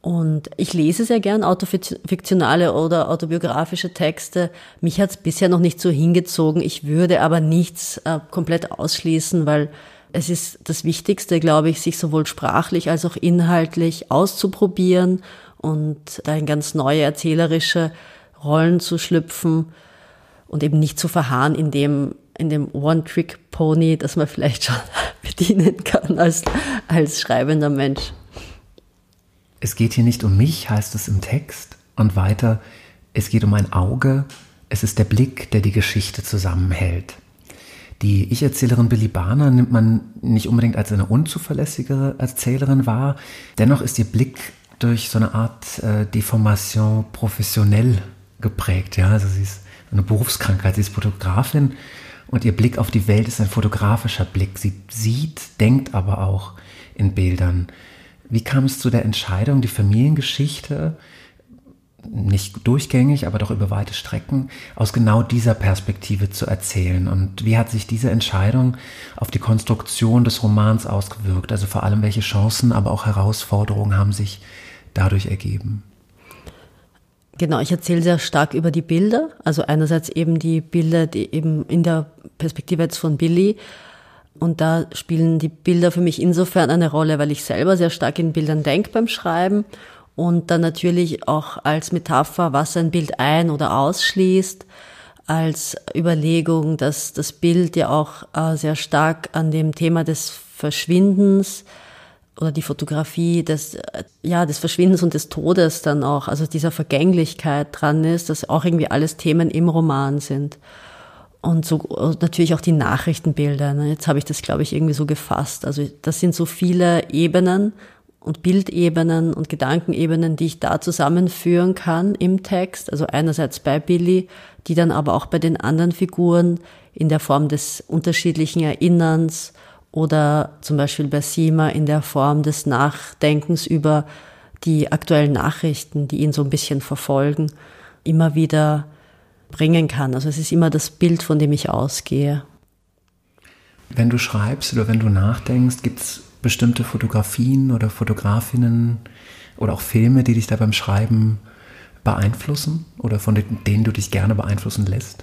Und ich lese sehr gern autofiktionale oder autobiografische Texte. Mich hat es bisher noch nicht so hingezogen. Ich würde aber nichts äh, komplett ausschließen, weil es ist das Wichtigste, glaube ich, sich sowohl sprachlich als auch inhaltlich auszuprobieren und da in ganz neue erzählerische Rollen zu schlüpfen und eben nicht zu verharren in dem, in dem One-Trick-Pony, das man vielleicht schon bedienen kann als, als schreibender Mensch. Es geht hier nicht um mich, heißt es im Text. Und weiter, es geht um ein Auge, es ist der Blick, der die Geschichte zusammenhält. Die Ich-Erzählerin Billy Barner nimmt man nicht unbedingt als eine unzuverlässige Erzählerin wahr. Dennoch ist ihr Blick durch so eine Art äh, Deformation professionell geprägt. Ja, also sie ist eine Berufskrankheit, sie ist Fotografin und ihr Blick auf die Welt ist ein fotografischer Blick. Sie sieht, denkt aber auch in Bildern. Wie kam es zu der Entscheidung, die Familiengeschichte, nicht durchgängig, aber doch über weite Strecken, aus genau dieser Perspektive zu erzählen? Und wie hat sich diese Entscheidung auf die Konstruktion des Romans ausgewirkt? Also vor allem, welche Chancen, aber auch Herausforderungen haben sich dadurch ergeben? Genau, ich erzähle sehr stark über die Bilder. Also einerseits eben die Bilder, die eben in der Perspektive jetzt von Billy. Und da spielen die Bilder für mich insofern eine Rolle, weil ich selber sehr stark in Bildern denke beim Schreiben und dann natürlich auch als Metapher, was ein Bild ein- oder ausschließt, als Überlegung, dass das Bild ja auch äh, sehr stark an dem Thema des Verschwindens oder die Fotografie des, ja, des Verschwindens und des Todes dann auch, also dieser Vergänglichkeit dran ist, dass auch irgendwie alles Themen im Roman sind. Und so und natürlich auch die Nachrichtenbilder. Ne? Jetzt habe ich das, glaube ich, irgendwie so gefasst. Also das sind so viele Ebenen und Bildebenen und Gedankenebenen, die ich da zusammenführen kann im Text. Also einerseits bei Billy, die dann aber auch bei den anderen Figuren in der Form des unterschiedlichen Erinnerns oder zum Beispiel bei Sima in der Form des Nachdenkens über die aktuellen Nachrichten, die ihn so ein bisschen verfolgen, immer wieder bringen kann. Also es ist immer das Bild, von dem ich ausgehe. Wenn du schreibst oder wenn du nachdenkst, gibt es bestimmte Fotografien oder Fotografinnen oder auch Filme, die dich da beim Schreiben beeinflussen oder von denen du dich gerne beeinflussen lässt?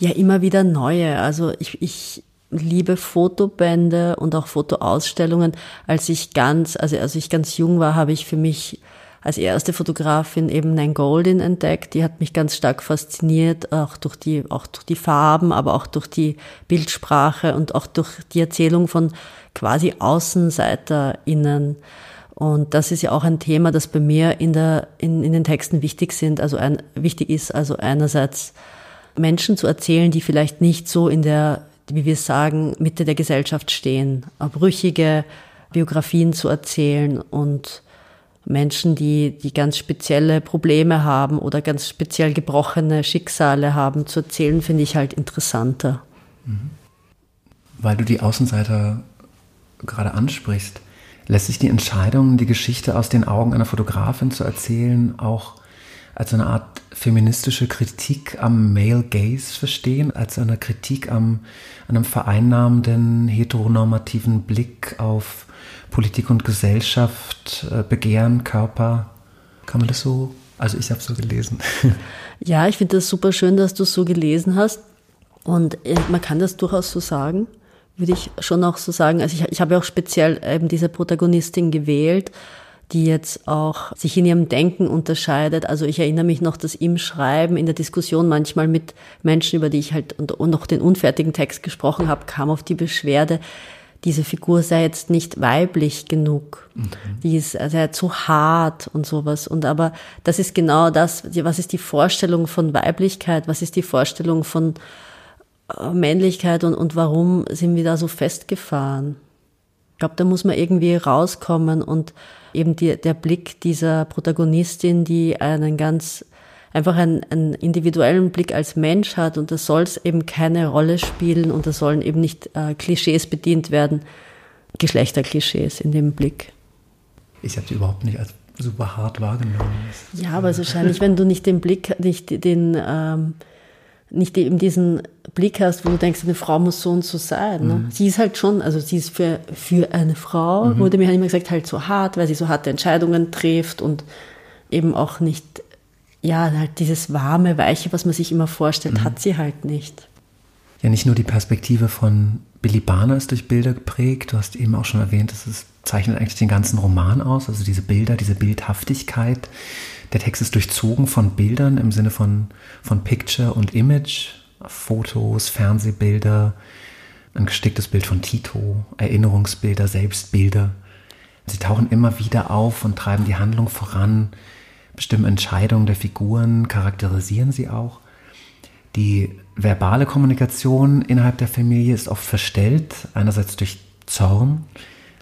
Ja, immer wieder neue. Also ich, ich liebe Fotobände und auch Fotoausstellungen. Als ich ganz, also als ich ganz jung war, habe ich für mich als erste Fotografin eben Nan Goldin entdeckt. Die hat mich ganz stark fasziniert, auch durch die, auch durch die Farben, aber auch durch die Bildsprache und auch durch die Erzählung von quasi AußenseiterInnen. Und das ist ja auch ein Thema, das bei mir in der, in, in den Texten wichtig sind, also ein, wichtig ist, also einerseits Menschen zu erzählen, die vielleicht nicht so in der wie wir sagen, Mitte der Gesellschaft stehen, brüchige Biografien zu erzählen und Menschen, die, die ganz spezielle Probleme haben oder ganz speziell gebrochene Schicksale haben, zu erzählen, finde ich halt interessanter. Mhm. Weil du die Außenseiter gerade ansprichst, lässt sich die Entscheidung, die Geschichte aus den Augen einer Fotografin zu erzählen, auch als eine Art feministische Kritik am Male Gaze verstehen, als eine Kritik am, einem vereinnahmenden, heteronormativen Blick auf Politik und Gesellschaft, äh, Begehren, Körper. Kann man das so? Also ich habe so gelesen. Ja, ich finde das super schön, dass du es so gelesen hast. Und äh, man kann das durchaus so sagen, würde ich schon auch so sagen. Also ich, ich habe ja auch speziell eben diese Protagonistin gewählt, die jetzt auch sich in ihrem Denken unterscheidet. Also ich erinnere mich noch, dass im Schreiben, in der Diskussion manchmal mit Menschen, über die ich halt noch den unfertigen Text gesprochen habe, kam auf die Beschwerde, diese Figur sei jetzt nicht weiblich genug. Mhm. Die ist sei zu hart und sowas. Und aber das ist genau das, was ist die Vorstellung von Weiblichkeit? Was ist die Vorstellung von äh, Männlichkeit und, und warum sind wir da so festgefahren? Ich glaube, da muss man irgendwie rauskommen und eben die, der Blick dieser Protagonistin, die einen ganz einfach einen, einen individuellen Blick als Mensch hat und da soll es eben keine Rolle spielen und da sollen eben nicht äh, Klischees bedient werden, Geschlechterklischees in dem Blick. Ich habe die überhaupt nicht als super hart wahrgenommen. Ja, aber wahrscheinlich, wenn du nicht den Blick, nicht den, ähm, nicht eben diesen Blick hast, wo du denkst, eine Frau muss so und so sein. Ne? Mhm. Sie ist halt schon, also sie ist für, für eine Frau, mhm. wurde mir halt immer gesagt, halt so hart, weil sie so harte Entscheidungen trifft und eben auch nicht, ja, halt dieses warme, weiche, was man sich immer vorstellt, mhm. hat sie halt nicht. Ja, nicht nur die Perspektive von Billy Barner ist durch Bilder geprägt. Du hast eben auch schon erwähnt, dass es zeichnet eigentlich den ganzen Roman aus, also diese Bilder, diese Bildhaftigkeit. Der Text ist durchzogen von Bildern im Sinne von, von Picture und Image, Fotos, Fernsehbilder, ein gesticktes Bild von Tito, Erinnerungsbilder, Selbstbilder. Sie tauchen immer wieder auf und treiben die Handlung voran, bestimmen Entscheidungen der Figuren, charakterisieren sie auch. Die verbale Kommunikation innerhalb der Familie ist oft verstellt, einerseits durch Zorn,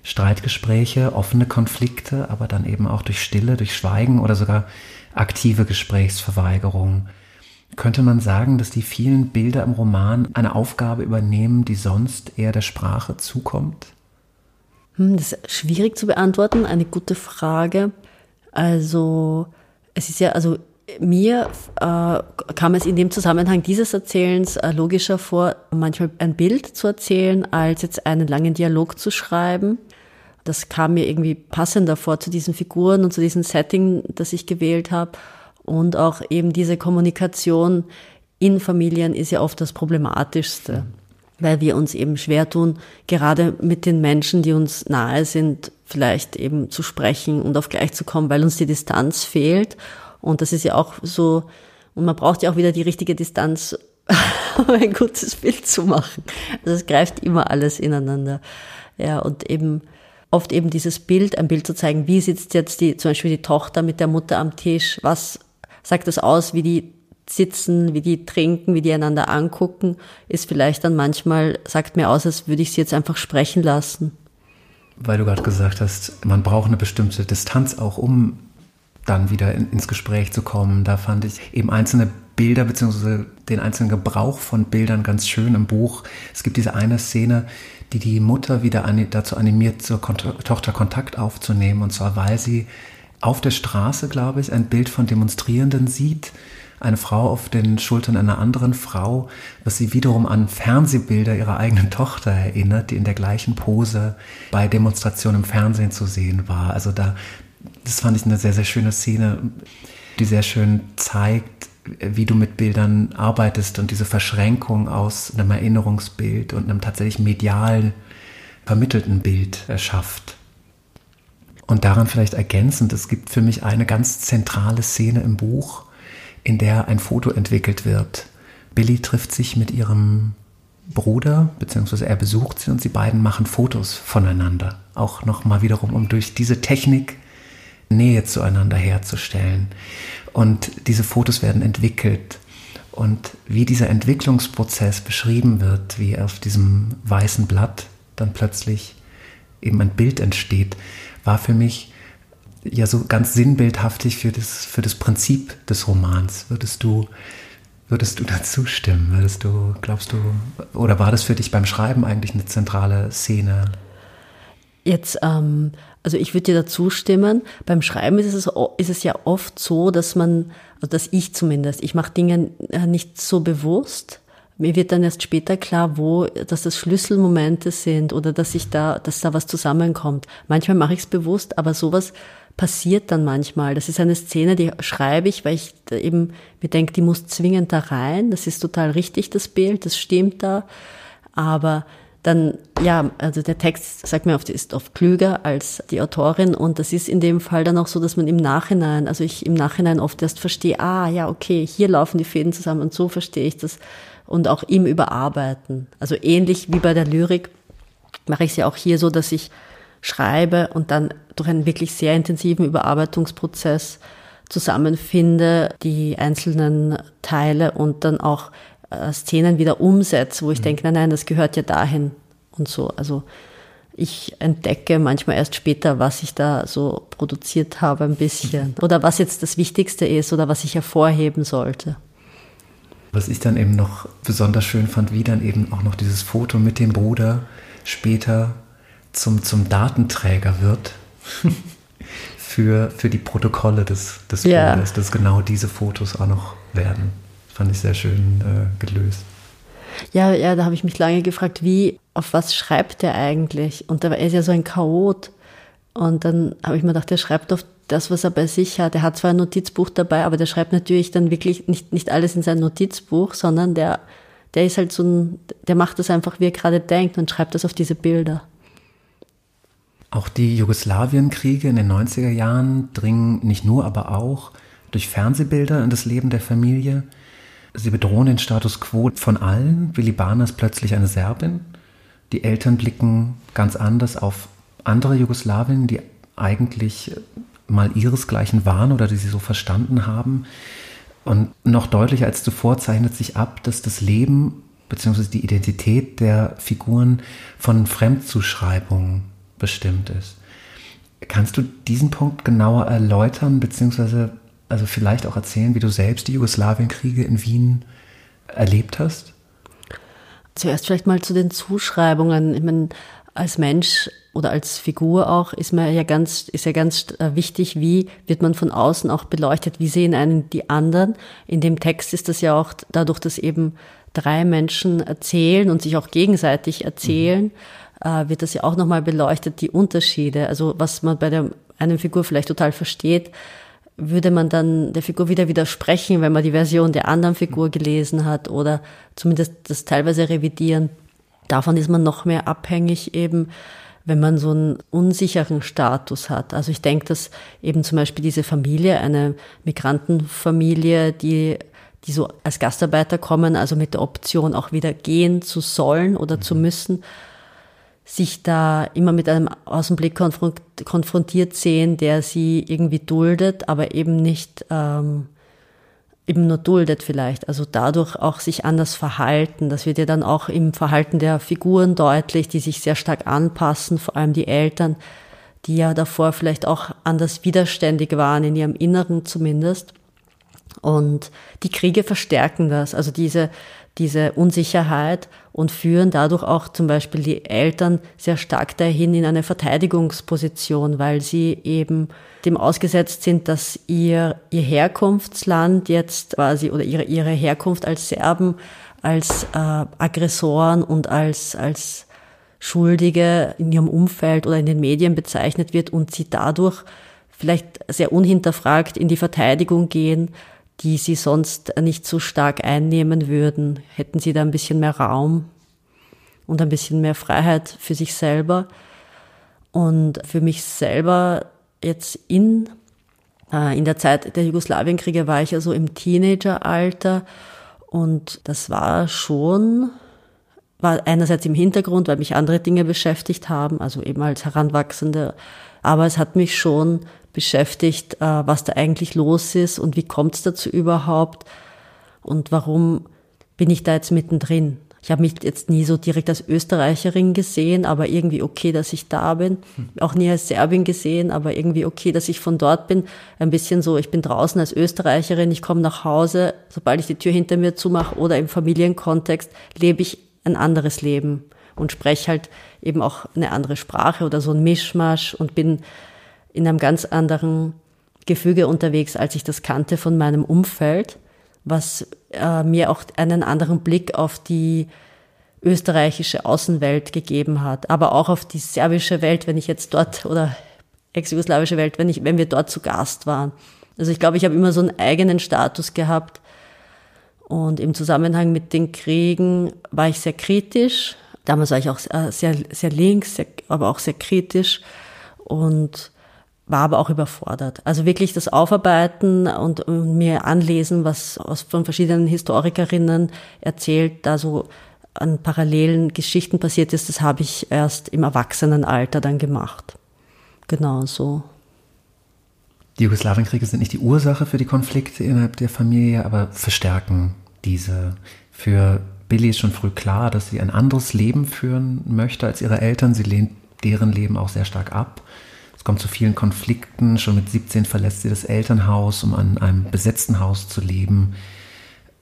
Streitgespräche, offene Konflikte, aber dann eben auch durch Stille, durch Schweigen oder sogar aktive Gesprächsverweigerung. Könnte man sagen, dass die vielen Bilder im Roman eine Aufgabe übernehmen, die sonst eher der Sprache zukommt? Hm, das ist schwierig zu beantworten, eine gute Frage. Also, es ist ja, also mir äh, kam es in dem Zusammenhang dieses Erzählens äh, logischer vor, manchmal ein Bild zu erzählen, als jetzt einen langen Dialog zu schreiben. Das kam mir irgendwie passender vor zu diesen Figuren und zu diesem Setting, das ich gewählt habe. Und auch eben diese Kommunikation in Familien ist ja oft das Problematischste, weil wir uns eben schwer tun, gerade mit den Menschen, die uns nahe sind, vielleicht eben zu sprechen und auf gleich zu kommen, weil uns die Distanz fehlt. Und das ist ja auch so, und man braucht ja auch wieder die richtige Distanz, um ein gutes Bild zu machen. Also es greift immer alles ineinander. Ja, und eben oft eben dieses Bild, ein Bild zu zeigen, wie sitzt jetzt die, zum Beispiel die Tochter mit der Mutter am Tisch, was sagt das aus, wie die sitzen, wie die trinken, wie die einander angucken, ist vielleicht dann manchmal, sagt mir aus, als würde ich sie jetzt einfach sprechen lassen. Weil du gerade gesagt hast, man braucht eine bestimmte Distanz auch, um dann wieder in, ins Gespräch zu kommen. Da fand ich eben einzelne Bilder bzw. den einzelnen Gebrauch von Bildern ganz schön im Buch. Es gibt diese eine Szene, die die Mutter wieder dazu animiert, zur Tochter Kontakt aufzunehmen. Und zwar, weil sie auf der Straße, glaube ich, ein Bild von Demonstrierenden sieht. Eine Frau auf den Schultern einer anderen Frau, was sie wiederum an Fernsehbilder ihrer eigenen Tochter erinnert, die in der gleichen Pose bei Demonstrationen im Fernsehen zu sehen war. Also da, das fand ich eine sehr, sehr schöne Szene, die sehr schön zeigt, wie du mit Bildern arbeitest und diese Verschränkung aus einem Erinnerungsbild und einem tatsächlich medial vermittelten Bild erschafft. Und daran vielleicht ergänzend, es gibt für mich eine ganz zentrale Szene im Buch, in der ein Foto entwickelt wird. Billy trifft sich mit ihrem Bruder, beziehungsweise er besucht sie und sie beiden machen Fotos voneinander. Auch nochmal wiederum, um durch diese Technik Nähe zueinander herzustellen. Und diese Fotos werden entwickelt. Und wie dieser Entwicklungsprozess beschrieben wird, wie auf diesem weißen Blatt dann plötzlich eben ein Bild entsteht, war für mich ja so ganz sinnbildhaftig für das, für das Prinzip des Romans. Würdest du, würdest du dazu stimmen? Würdest du, glaubst du, oder war das für dich beim Schreiben eigentlich eine zentrale Szene? Jetzt, ähm, also ich würde dir dazu stimmen. Beim Schreiben ist es, ist es ja oft so, dass man, also dass ich zumindest, ich mache Dinge äh, nicht so bewusst. Mir wird dann erst später klar, wo, dass das Schlüsselmomente sind oder dass ich da, dass da was zusammenkommt. Manchmal mache ich es bewusst, aber sowas passiert dann manchmal. Das ist eine Szene, die schreibe ich, weil ich eben mir denke, die muss zwingend da rein. Das ist total richtig, das Bild, das stimmt da. Aber dann, ja, also der Text, sagt mir oft, ist oft klüger als die Autorin und das ist in dem Fall dann auch so, dass man im Nachhinein, also ich im Nachhinein oft erst verstehe, ah, ja, okay, hier laufen die Fäden zusammen und so verstehe ich das und auch im Überarbeiten. Also ähnlich wie bei der Lyrik mache ich es ja auch hier so, dass ich schreibe und dann durch einen wirklich sehr intensiven Überarbeitungsprozess zusammenfinde, die einzelnen Teile und dann auch äh, Szenen wieder umsetze, wo ich mhm. denke, nein, nein, das gehört ja dahin und so. Also ich entdecke manchmal erst später, was ich da so produziert habe ein bisschen oder was jetzt das Wichtigste ist oder was ich hervorheben sollte. Was ich dann eben noch besonders schön fand, wie dann eben auch noch dieses Foto mit dem Bruder später zum, zum Datenträger wird für, für die Protokolle des, des ja. Bruders, dass genau diese Fotos auch noch werden. Fand ich sehr schön äh, gelöst. Ja, ja, da habe ich mich lange gefragt, wie, auf was schreibt er eigentlich? Und er ist ja so ein Chaot. Und dann habe ich mir gedacht, er schreibt auf das, was er bei sich hat. Er hat zwar ein Notizbuch dabei, aber der schreibt natürlich dann wirklich nicht, nicht alles in sein Notizbuch, sondern der, der ist halt so ein, der macht das einfach, wie er gerade denkt und schreibt das auf diese Bilder. Auch die Jugoslawienkriege in den 90er Jahren dringen nicht nur, aber auch durch Fernsehbilder in das Leben der Familie. Sie bedrohen den Status quo von allen. Willi Bahner ist plötzlich eine Serbin. Die Eltern blicken ganz anders auf andere Jugoslawien, die eigentlich mal ihresgleichen waren oder die sie so verstanden haben. Und noch deutlicher als zuvor zeichnet sich ab, dass das Leben bzw. die Identität der Figuren von Fremdzuschreibungen bestimmt ist. Kannst du diesen Punkt genauer erläutern, beziehungsweise also vielleicht auch erzählen, wie du selbst die Jugoslawienkriege in Wien erlebt hast? Zuerst vielleicht mal zu den Zuschreibungen. Ich meine, als Mensch oder als Figur auch ist man ja ganz, ist ja ganz äh, wichtig, wie wird man von außen auch beleuchtet, wie sehen einen die anderen. In dem Text ist das ja auch dadurch, dass eben drei Menschen erzählen und sich auch gegenseitig erzählen, mhm. äh, wird das ja auch nochmal beleuchtet, die Unterschiede. Also was man bei der einen Figur vielleicht total versteht, würde man dann der Figur wieder widersprechen, wenn man die Version der anderen Figur gelesen hat oder zumindest das teilweise revidieren. Davon ist man noch mehr abhängig eben, wenn man so einen unsicheren Status hat. Also ich denke, dass eben zum Beispiel diese Familie, eine Migrantenfamilie, die, die so als Gastarbeiter kommen, also mit der Option auch wieder gehen zu sollen oder zu mhm. müssen, sich da immer mit einem Außenblick konfrontiert sehen, der sie irgendwie duldet, aber eben nicht ähm, eben nur duldet vielleicht. Also dadurch auch sich anders verhalten. Das wird ja dann auch im Verhalten der Figuren deutlich, die sich sehr stark anpassen, vor allem die Eltern, die ja davor vielleicht auch anders widerständig waren, in ihrem Inneren zumindest. Und die Kriege verstärken das, also diese, diese Unsicherheit und führen dadurch auch zum Beispiel die Eltern sehr stark dahin in eine Verteidigungsposition, weil sie eben dem ausgesetzt sind, dass ihr, ihr Herkunftsland jetzt quasi oder ihre, ihre Herkunft als Serben als äh, Aggressoren und als, als Schuldige in ihrem Umfeld oder in den Medien bezeichnet wird und sie dadurch vielleicht sehr unhinterfragt in die Verteidigung gehen, die sie sonst nicht so stark einnehmen würden. Hätten sie da ein bisschen mehr Raum und ein bisschen mehr Freiheit für sich selber. Und für mich selber jetzt in, äh, in der Zeit der Jugoslawienkriege war ich also im Teenageralter und das war schon, war einerseits im Hintergrund, weil mich andere Dinge beschäftigt haben, also eben als Heranwachsende, aber es hat mich schon beschäftigt, äh, was da eigentlich los ist und wie kommt es dazu überhaupt und warum bin ich da jetzt mittendrin. Ich habe mich jetzt nie so direkt als Österreicherin gesehen, aber irgendwie okay, dass ich da bin. Auch nie als Serbin gesehen, aber irgendwie okay, dass ich von dort bin. Ein bisschen so, ich bin draußen als Österreicherin, ich komme nach Hause, sobald ich die Tür hinter mir zumache oder im Familienkontext lebe ich ein anderes Leben und spreche halt eben auch eine andere Sprache oder so ein Mischmasch und bin in einem ganz anderen Gefüge unterwegs, als ich das kannte von meinem Umfeld, was äh, mir auch einen anderen Blick auf die österreichische Außenwelt gegeben hat, aber auch auf die serbische Welt, wenn ich jetzt dort oder ex-jugoslawische Welt, wenn ich, wenn wir dort zu Gast waren. Also ich glaube, ich habe immer so einen eigenen Status gehabt und im Zusammenhang mit den Kriegen war ich sehr kritisch. Damals war ich auch sehr, sehr links, sehr, aber auch sehr kritisch und war aber auch überfordert. Also wirklich das Aufarbeiten und, mir anlesen, was aus, von verschiedenen Historikerinnen erzählt, da so an parallelen Geschichten passiert ist, das habe ich erst im Erwachsenenalter dann gemacht. Genau so. Die Jugoslawienkriege sind nicht die Ursache für die Konflikte innerhalb der Familie, aber verstärken diese. Für Billy ist schon früh klar, dass sie ein anderes Leben führen möchte als ihre Eltern. Sie lehnt deren Leben auch sehr stark ab. Kommt zu vielen Konflikten. Schon mit 17 verlässt sie das Elternhaus, um an einem besetzten Haus zu leben.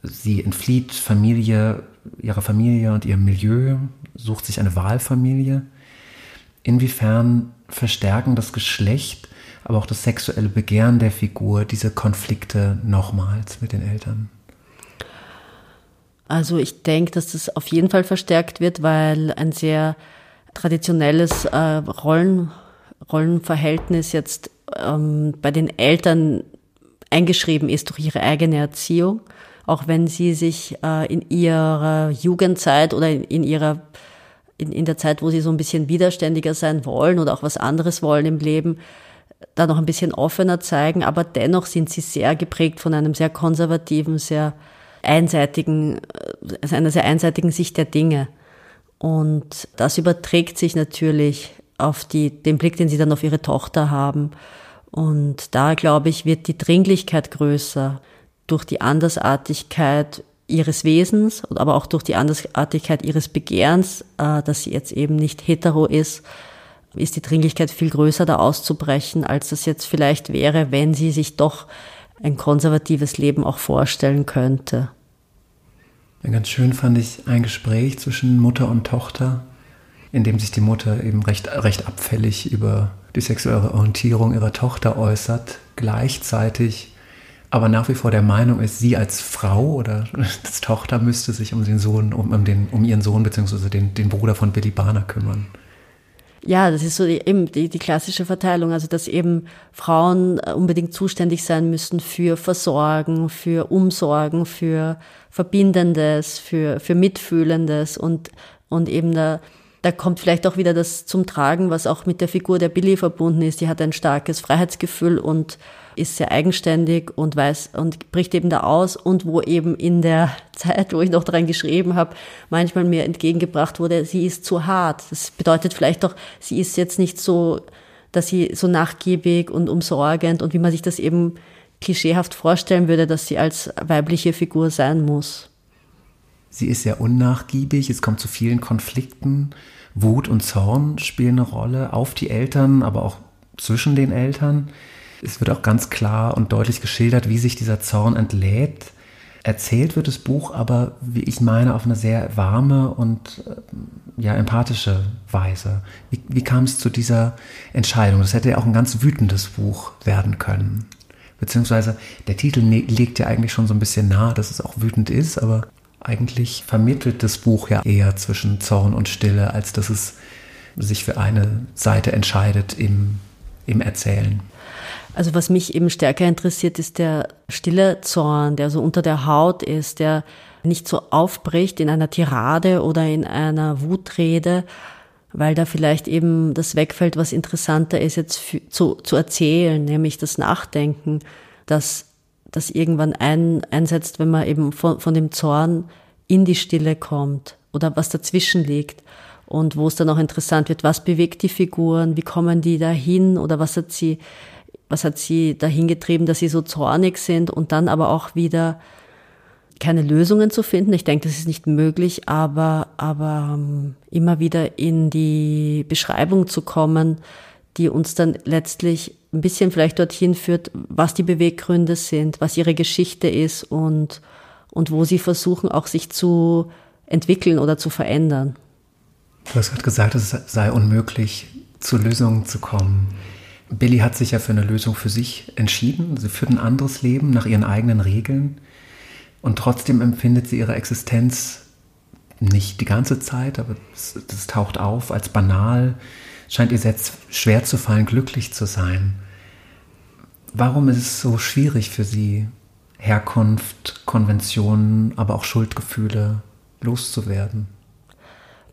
Sie entflieht Familie, ihrer Familie und ihrem Milieu, sucht sich eine Wahlfamilie. Inwiefern verstärken das Geschlecht, aber auch das sexuelle Begehren der Figur diese Konflikte nochmals mit den Eltern? Also ich denke, dass das auf jeden Fall verstärkt wird, weil ein sehr traditionelles äh, Rollen, Rollenverhältnis jetzt ähm, bei den Eltern eingeschrieben ist durch ihre eigene Erziehung. Auch wenn sie sich äh, in ihrer Jugendzeit oder in, in ihrer in, in der Zeit, wo sie so ein bisschen widerständiger sein wollen oder auch was anderes wollen im Leben, da noch ein bisschen offener zeigen, aber dennoch sind sie sehr geprägt von einem sehr konservativen, sehr einseitigen, also einer sehr einseitigen Sicht der Dinge. Und das überträgt sich natürlich auf die, den Blick, den sie dann auf ihre Tochter haben. Und da, glaube ich, wird die Dringlichkeit größer durch die Andersartigkeit ihres Wesens, aber auch durch die Andersartigkeit ihres Begehrens, äh, dass sie jetzt eben nicht hetero ist, ist die Dringlichkeit viel größer, da auszubrechen, als das jetzt vielleicht wäre, wenn sie sich doch ein konservatives Leben auch vorstellen könnte. Ganz schön fand ich ein Gespräch zwischen Mutter und Tochter, in dem sich die Mutter eben recht, recht abfällig über die sexuelle Orientierung ihrer Tochter äußert, gleichzeitig aber nach wie vor der Meinung ist, sie als Frau oder als Tochter müsste sich um den Sohn, um, um, den, um ihren Sohn bzw. Den, den Bruder von Billy Barner kümmern. Ja, das ist so die, eben die, die klassische Verteilung, also dass eben Frauen äh, unbedingt zuständig sein müssen für Versorgen, für Umsorgen, für Verbindendes, für, für Mitfühlendes und, und eben da, da kommt vielleicht auch wieder das zum Tragen, was auch mit der Figur der Billy verbunden ist. Die hat ein starkes Freiheitsgefühl und ist sehr eigenständig und weiß und bricht eben da aus und wo eben in der Zeit, wo ich noch daran geschrieben habe, manchmal mir entgegengebracht wurde, sie ist zu hart. Das bedeutet vielleicht doch, sie ist jetzt nicht so, dass sie so nachgiebig und umsorgend und wie man sich das eben klischeehaft vorstellen würde, dass sie als weibliche Figur sein muss. Sie ist sehr unnachgiebig, es kommt zu vielen Konflikten. Wut und Zorn spielen eine Rolle auf die Eltern, aber auch zwischen den Eltern. Es wird auch ganz klar und deutlich geschildert, wie sich dieser Zorn entlädt. Erzählt wird das Buch aber, wie ich meine, auf eine sehr warme und äh, ja, empathische Weise. Wie, wie kam es zu dieser Entscheidung? Das hätte ja auch ein ganz wütendes Buch werden können. Beziehungsweise der Titel ne-, legt ja eigentlich schon so ein bisschen nahe, dass es auch wütend ist, aber eigentlich vermittelt das Buch ja eher zwischen Zorn und Stille, als dass es sich für eine Seite entscheidet im, im Erzählen. Also was mich eben stärker interessiert, ist der stille Zorn, der so unter der Haut ist, der nicht so aufbricht in einer Tirade oder in einer Wutrede, weil da vielleicht eben das wegfällt, was interessanter ist jetzt für, zu, zu erzählen, nämlich das Nachdenken, das, das irgendwann ein, einsetzt, wenn man eben von, von dem Zorn in die Stille kommt oder was dazwischen liegt und wo es dann auch interessant wird, was bewegt die Figuren, wie kommen die dahin oder was hat sie was hat sie dahin getrieben, dass sie so zornig sind und dann aber auch wieder keine Lösungen zu finden. Ich denke, das ist nicht möglich, aber, aber ähm, immer wieder in die Beschreibung zu kommen, die uns dann letztlich ein bisschen vielleicht dorthin führt, was die Beweggründe sind, was ihre Geschichte ist und, und wo sie versuchen, auch sich zu entwickeln oder zu verändern. Du hast gerade gesagt, es sei unmöglich, zu Lösungen zu kommen. Billy hat sich ja für eine Lösung für sich entschieden. Sie führt ein anderes Leben nach ihren eigenen Regeln. Und trotzdem empfindet sie ihre Existenz nicht die ganze Zeit, aber das, taucht auf als banal. Scheint ihr jetzt schwer zu fallen, glücklich zu sein. Warum ist es so schwierig für sie, Herkunft, Konventionen, aber auch Schuldgefühle loszuwerden?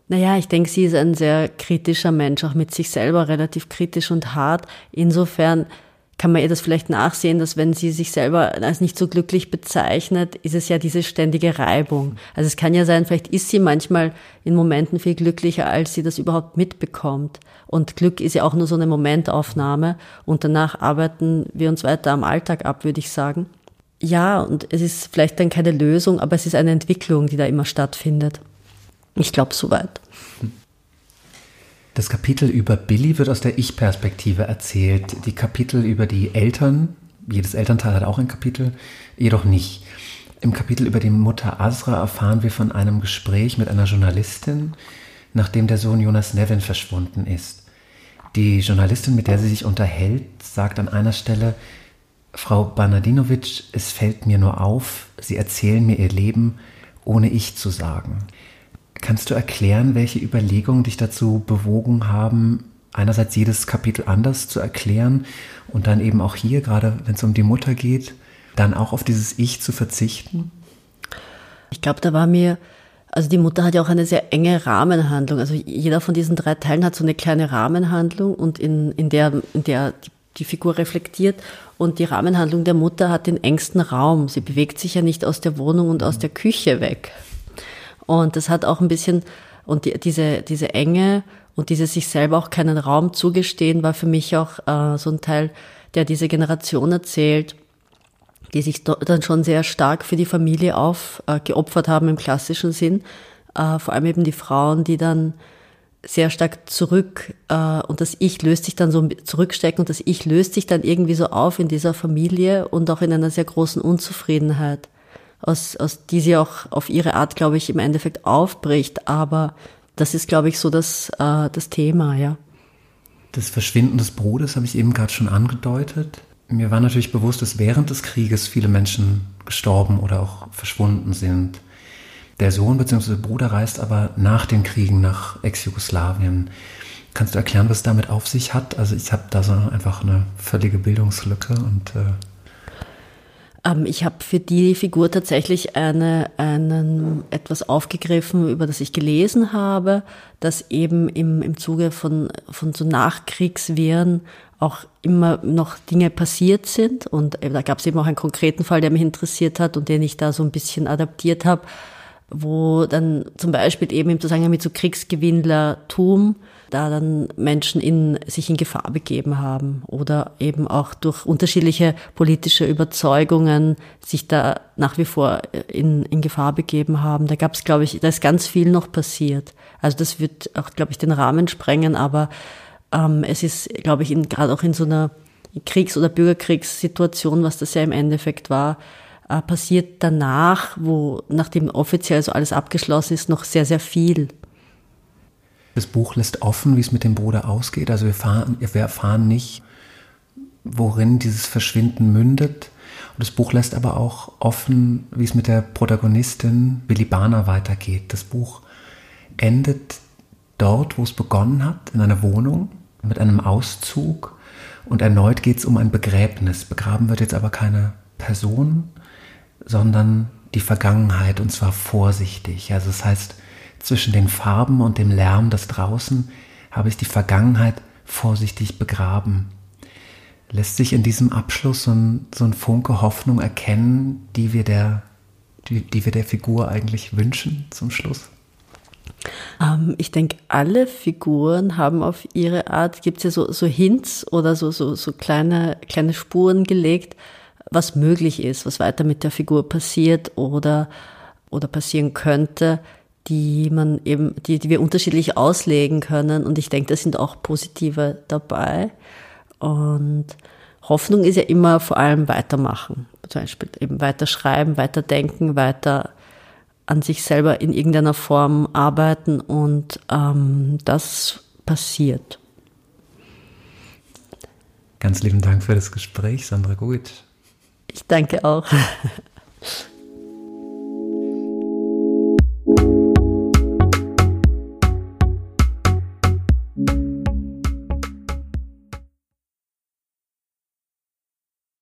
Naja, ich denke, sie ist ein sehr kritischer Mensch, auch mit sich selber relativ kritisch und hart. Insofern kann man ihr das vielleicht nachsehen, dass wenn sie sich selber als nicht so glücklich bezeichnet, ist es ja diese ständige Reibung. Also es kann ja sein, vielleicht ist sie manchmal in Momenten viel glücklicher, als sie das überhaupt mitbekommt. Und Glück ist ja auch nur so eine Momentaufnahme und danach arbeiten wir uns weiter am Alltag ab, würde ich sagen. Ja, und es ist vielleicht dann keine Lösung, aber es ist eine Entwicklung, die da immer stattfindet. Ich glaube, soweit. Das Kapitel über Billy wird aus der Ich-Perspektive erzählt. Die Kapitel über die Eltern, jedes Elternteil hat auch ein Kapitel, jedoch nicht. Im Kapitel über die Mutter Asra erfahren wir von einem Gespräch mit einer Journalistin, nachdem der Sohn Jonas Nevin verschwunden ist. Die Journalistin, mit der sie sich unterhält, sagt an einer Stelle, Frau Banadinovic, es fällt mir nur auf, Sie erzählen mir Ihr Leben, ohne ich zu sagen. Kannst du erklären, welche Überlegungen dich dazu bewogen haben, einerseits jedes Kapitel anders zu erklären und dann eben auch hier, gerade wenn es um die Mutter geht, dann auch auf dieses Ich zu verzichten? Ich glaube, da war mir, also die Mutter hat ja auch eine sehr enge Rahmenhandlung. Also jeder von diesen drei Teilen hat so eine kleine Rahmenhandlung und in, in der, in der die, die Figur reflektiert. Und die Rahmenhandlung der Mutter hat den engsten Raum. Sie bewegt sich ja nicht aus der Wohnung und aus der Küche weg. Und das hat auch ein bisschen, und die, diese, diese Enge und dieses sich selber auch keinen Raum zugestehen, war für mich auch äh, so ein Teil, der diese Generation erzählt, die sich dann schon sehr stark für die Familie aufgeopfert äh, haben im klassischen Sinn. Äh, vor allem eben die Frauen, die dann sehr stark zurück äh, und das Ich löst sich dann so zurückstecken und das Ich löst sich dann irgendwie so auf in dieser Familie und auch in einer sehr großen Unzufriedenheit aus, aus die sie auch auf ihre Art, glaube ich, im Endeffekt aufbricht. Aber das ist, glaube ich, so das, äh, das Thema, ja. Das Verschwinden des Bruders habe ich eben gerade schon angedeutet. Mir war natürlich bewusst, dass während des Krieges viele Menschen gestorben oder auch verschwunden sind. Der Sohn bzw. Bruder reist aber nach den Kriegen nach Ex-Jugoslawien. Kannst du erklären, was damit auf sich hat? Also ich habe da so einfach eine völlige Bildungslücke und äh ich habe für die Figur tatsächlich eine, einen, etwas aufgegriffen, über das ich gelesen habe, dass eben im, im Zuge von, von so Nachkriegswirren auch immer noch Dinge passiert sind. Und äh, da gab es eben auch einen konkreten Fall, der mich interessiert hat und den ich da so ein bisschen adaptiert habe, wo dann zum Beispiel eben im Zusammenhang mit so Kriegsgewinnlertum da dann Menschen in, sich in Gefahr begeben haben oder eben auch durch unterschiedliche politische Überzeugungen sich da nach wie vor in, in Gefahr begeben haben. Da gab es, glaube ich, da ist ganz viel noch passiert. Also das wird auch, glaube ich, den Rahmen sprengen, aber ähm, es ist, glaube ich, gerade auch in so einer Kriegs- oder Bürgerkriegssituation, was das ja im Endeffekt war, äh, passiert danach, wo nachdem offiziell so alles abgeschlossen ist, noch sehr, sehr viel. Das Buch lässt offen, wie es mit dem Bruder ausgeht. Also wir, fahren, wir erfahren nicht, worin dieses Verschwinden mündet. Und das Buch lässt aber auch offen, wie es mit der Protagonistin Bilibana weitergeht. Das Buch endet dort, wo es begonnen hat, in einer Wohnung mit einem Auszug. Und erneut geht es um ein Begräbnis. Begraben wird jetzt aber keine Person, sondern die Vergangenheit und zwar vorsichtig. Also das heißt, zwischen den Farben und dem Lärm des Draußen habe ich die Vergangenheit vorsichtig begraben. Lässt sich in diesem Abschluss so ein, so ein Funke Hoffnung erkennen, die wir, der, die, die wir der Figur eigentlich wünschen zum Schluss? Ähm, ich denke, alle Figuren haben auf ihre Art, gibt es ja so, so Hints oder so, so, so kleine, kleine Spuren gelegt, was möglich ist, was weiter mit der Figur passiert oder, oder passieren könnte die man eben, die, die wir unterschiedlich auslegen können. Und ich denke, da sind auch positive dabei. Und Hoffnung ist ja immer vor allem weitermachen. Zum Beispiel eben weiter schreiben, weiter denken, weiter an sich selber in irgendeiner Form arbeiten und ähm, das passiert. Ganz lieben Dank für das Gespräch, Sandra Gut. Ich danke auch.